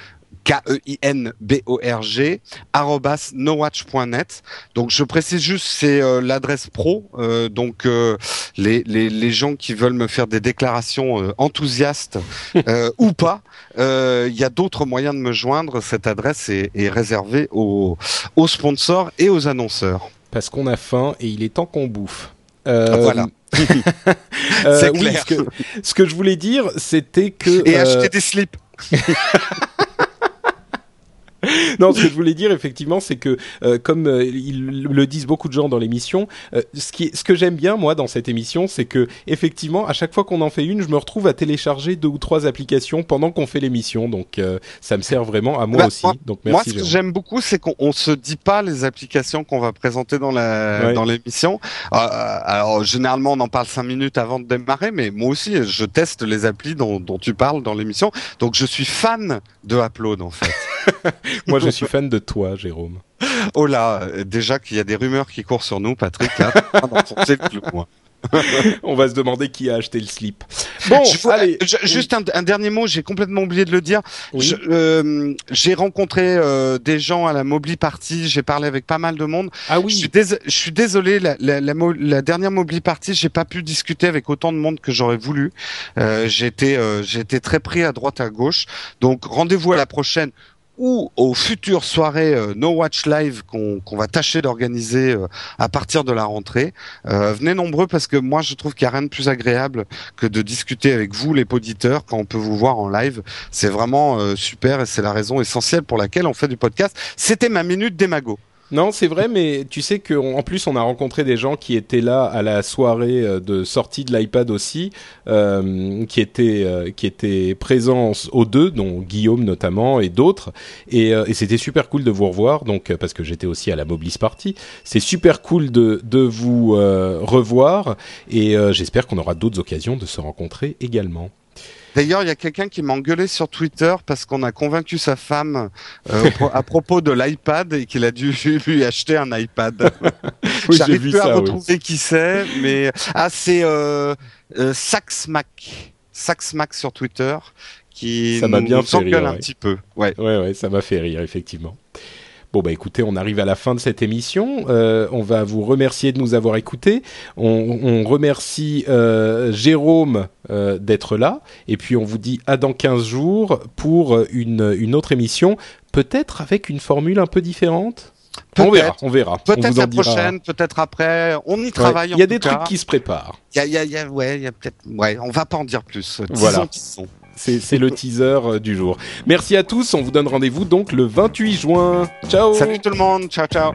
K-E-I-N-B-O-R-G, arrobas nowatch.net. Donc je précise juste, c'est euh, l'adresse pro. Euh, donc euh, les, les, les gens qui veulent me faire des déclarations enthousiastes <laughs> ou pas, il y a d'autres moyens de me joindre. Cette adresse est, est réservée aux, aux sponsors et aux annonceurs. Parce qu'on a faim et il est temps qu'on bouffe. Ah, voilà. <laughs> euh, oui, ce, que, ce que je voulais dire, c'était que et acheter des slips. <laughs> <laughs> non, ce que je voulais dire effectivement, c'est que euh, comme euh, ils le disent beaucoup de gens dans l'émission, euh, ce qui, ce que j'aime bien moi dans cette émission, c'est que effectivement, à chaque fois qu'on en fait une, je me retrouve à télécharger deux ou trois applications pendant qu'on fait l'émission. Donc ça me sert vraiment à moi Bah, aussi. moi- donc Moi, merci. ce que j'aime beaucoup, c'est qu'on on se dit pas les applications qu'on va présenter dans la Ouais. dans l'émission. Euh, alors généralement, on en parle cinq minutes avant de démarrer, mais moi aussi, je teste les applis dont, dont tu parles dans l'émission. Donc, je suis fan de Upload en fait. <laughs> <laughs> Moi, je suis fan de toi, Jérôme. oh là, déjà qu'il y a des rumeurs qui courent sur nous, Patrick. Le moi. <laughs> On va se demander qui a acheté le slip. Bon, Je allez. je- juste un, un dernier mot, j'ai complètement oublié de le dire. Oui. Euh, J'ai rencontré euh, des gens à la Mobli Party, j'ai parlé avec pas mal de monde. Ah Je suis, oui. dés- je suis désolé, la, la, la, mo- la dernière Mobli Party, j'ai pas pu discuter avec autant de monde que j'aurais voulu. Euh, été, euh, très pris à droite à gauche. Donc rendez-vous à la prochaine ou aux futures soirées euh, No Watch Live qu'on va tâcher d'organiser euh, à partir de la rentrée. Euh, venez nombreux parce que moi je trouve qu'il n'y a rien de plus agréable que de discuter avec vous les auditeurs quand on peut vous voir en live. C'est vraiment euh, super et c'est la raison essentielle pour laquelle on fait du podcast. C'était ma minute démago. Non, c'est vrai, mais tu sais qu'en plus, on a rencontré des gens qui étaient là à la soirée euh, de sortie de l'iPad aussi, euh, qui étaient euh, qui étaient présents aux deux, dont Guillaume notamment et d'autres, et, et c'était super cool de vous revoir. Donc, parce que j'étais aussi à la Moblis Party, c'est super cool de de vous revoir, et j'espère qu'on aura d'autres occasions de se rencontrer également. D'ailleurs, il y a quelqu'un qui m'a engueulé sur Twitter parce qu'on a convaincu sa femme euh, à propos de l'iPad et qu'il a dû <laughs> lui acheter un iPad. <laughs> Oui, J'arrive plus à ça, oui. retrouver qui c'est, mais ah c'est euh, euh, Saxmac, Saxmac sur Twitter qui Ça m'a bien fait rire, un ouais. petit peu. Ouais. Ouais, ouais, ça m'a fait rire, effectivement. Bon, bah écoutez, on arrive à la fin de cette émission. Euh, on va vous remercier de nous avoir écoutés. On, on remercie euh, Jérôme euh, d'être là. Et puis, on vous dit à dans 15 jours pour une, une autre émission, peut-être avec une formule un peu différente? On verra, on verra. Peut-être la dira. prochaine, peut-être après. On y travaille. Il y a en des tout trucs cas. qui se préparent. Il y a, y a, il y a- ouais, il y a peut-être. Ouais, on va pas en dire plus. Disons Voilà c'est le teaser euh, du jour. Merci à tous, on vous donne rendez-vous donc le 28 juin. Ciao Salut tout le monde, ciao ciao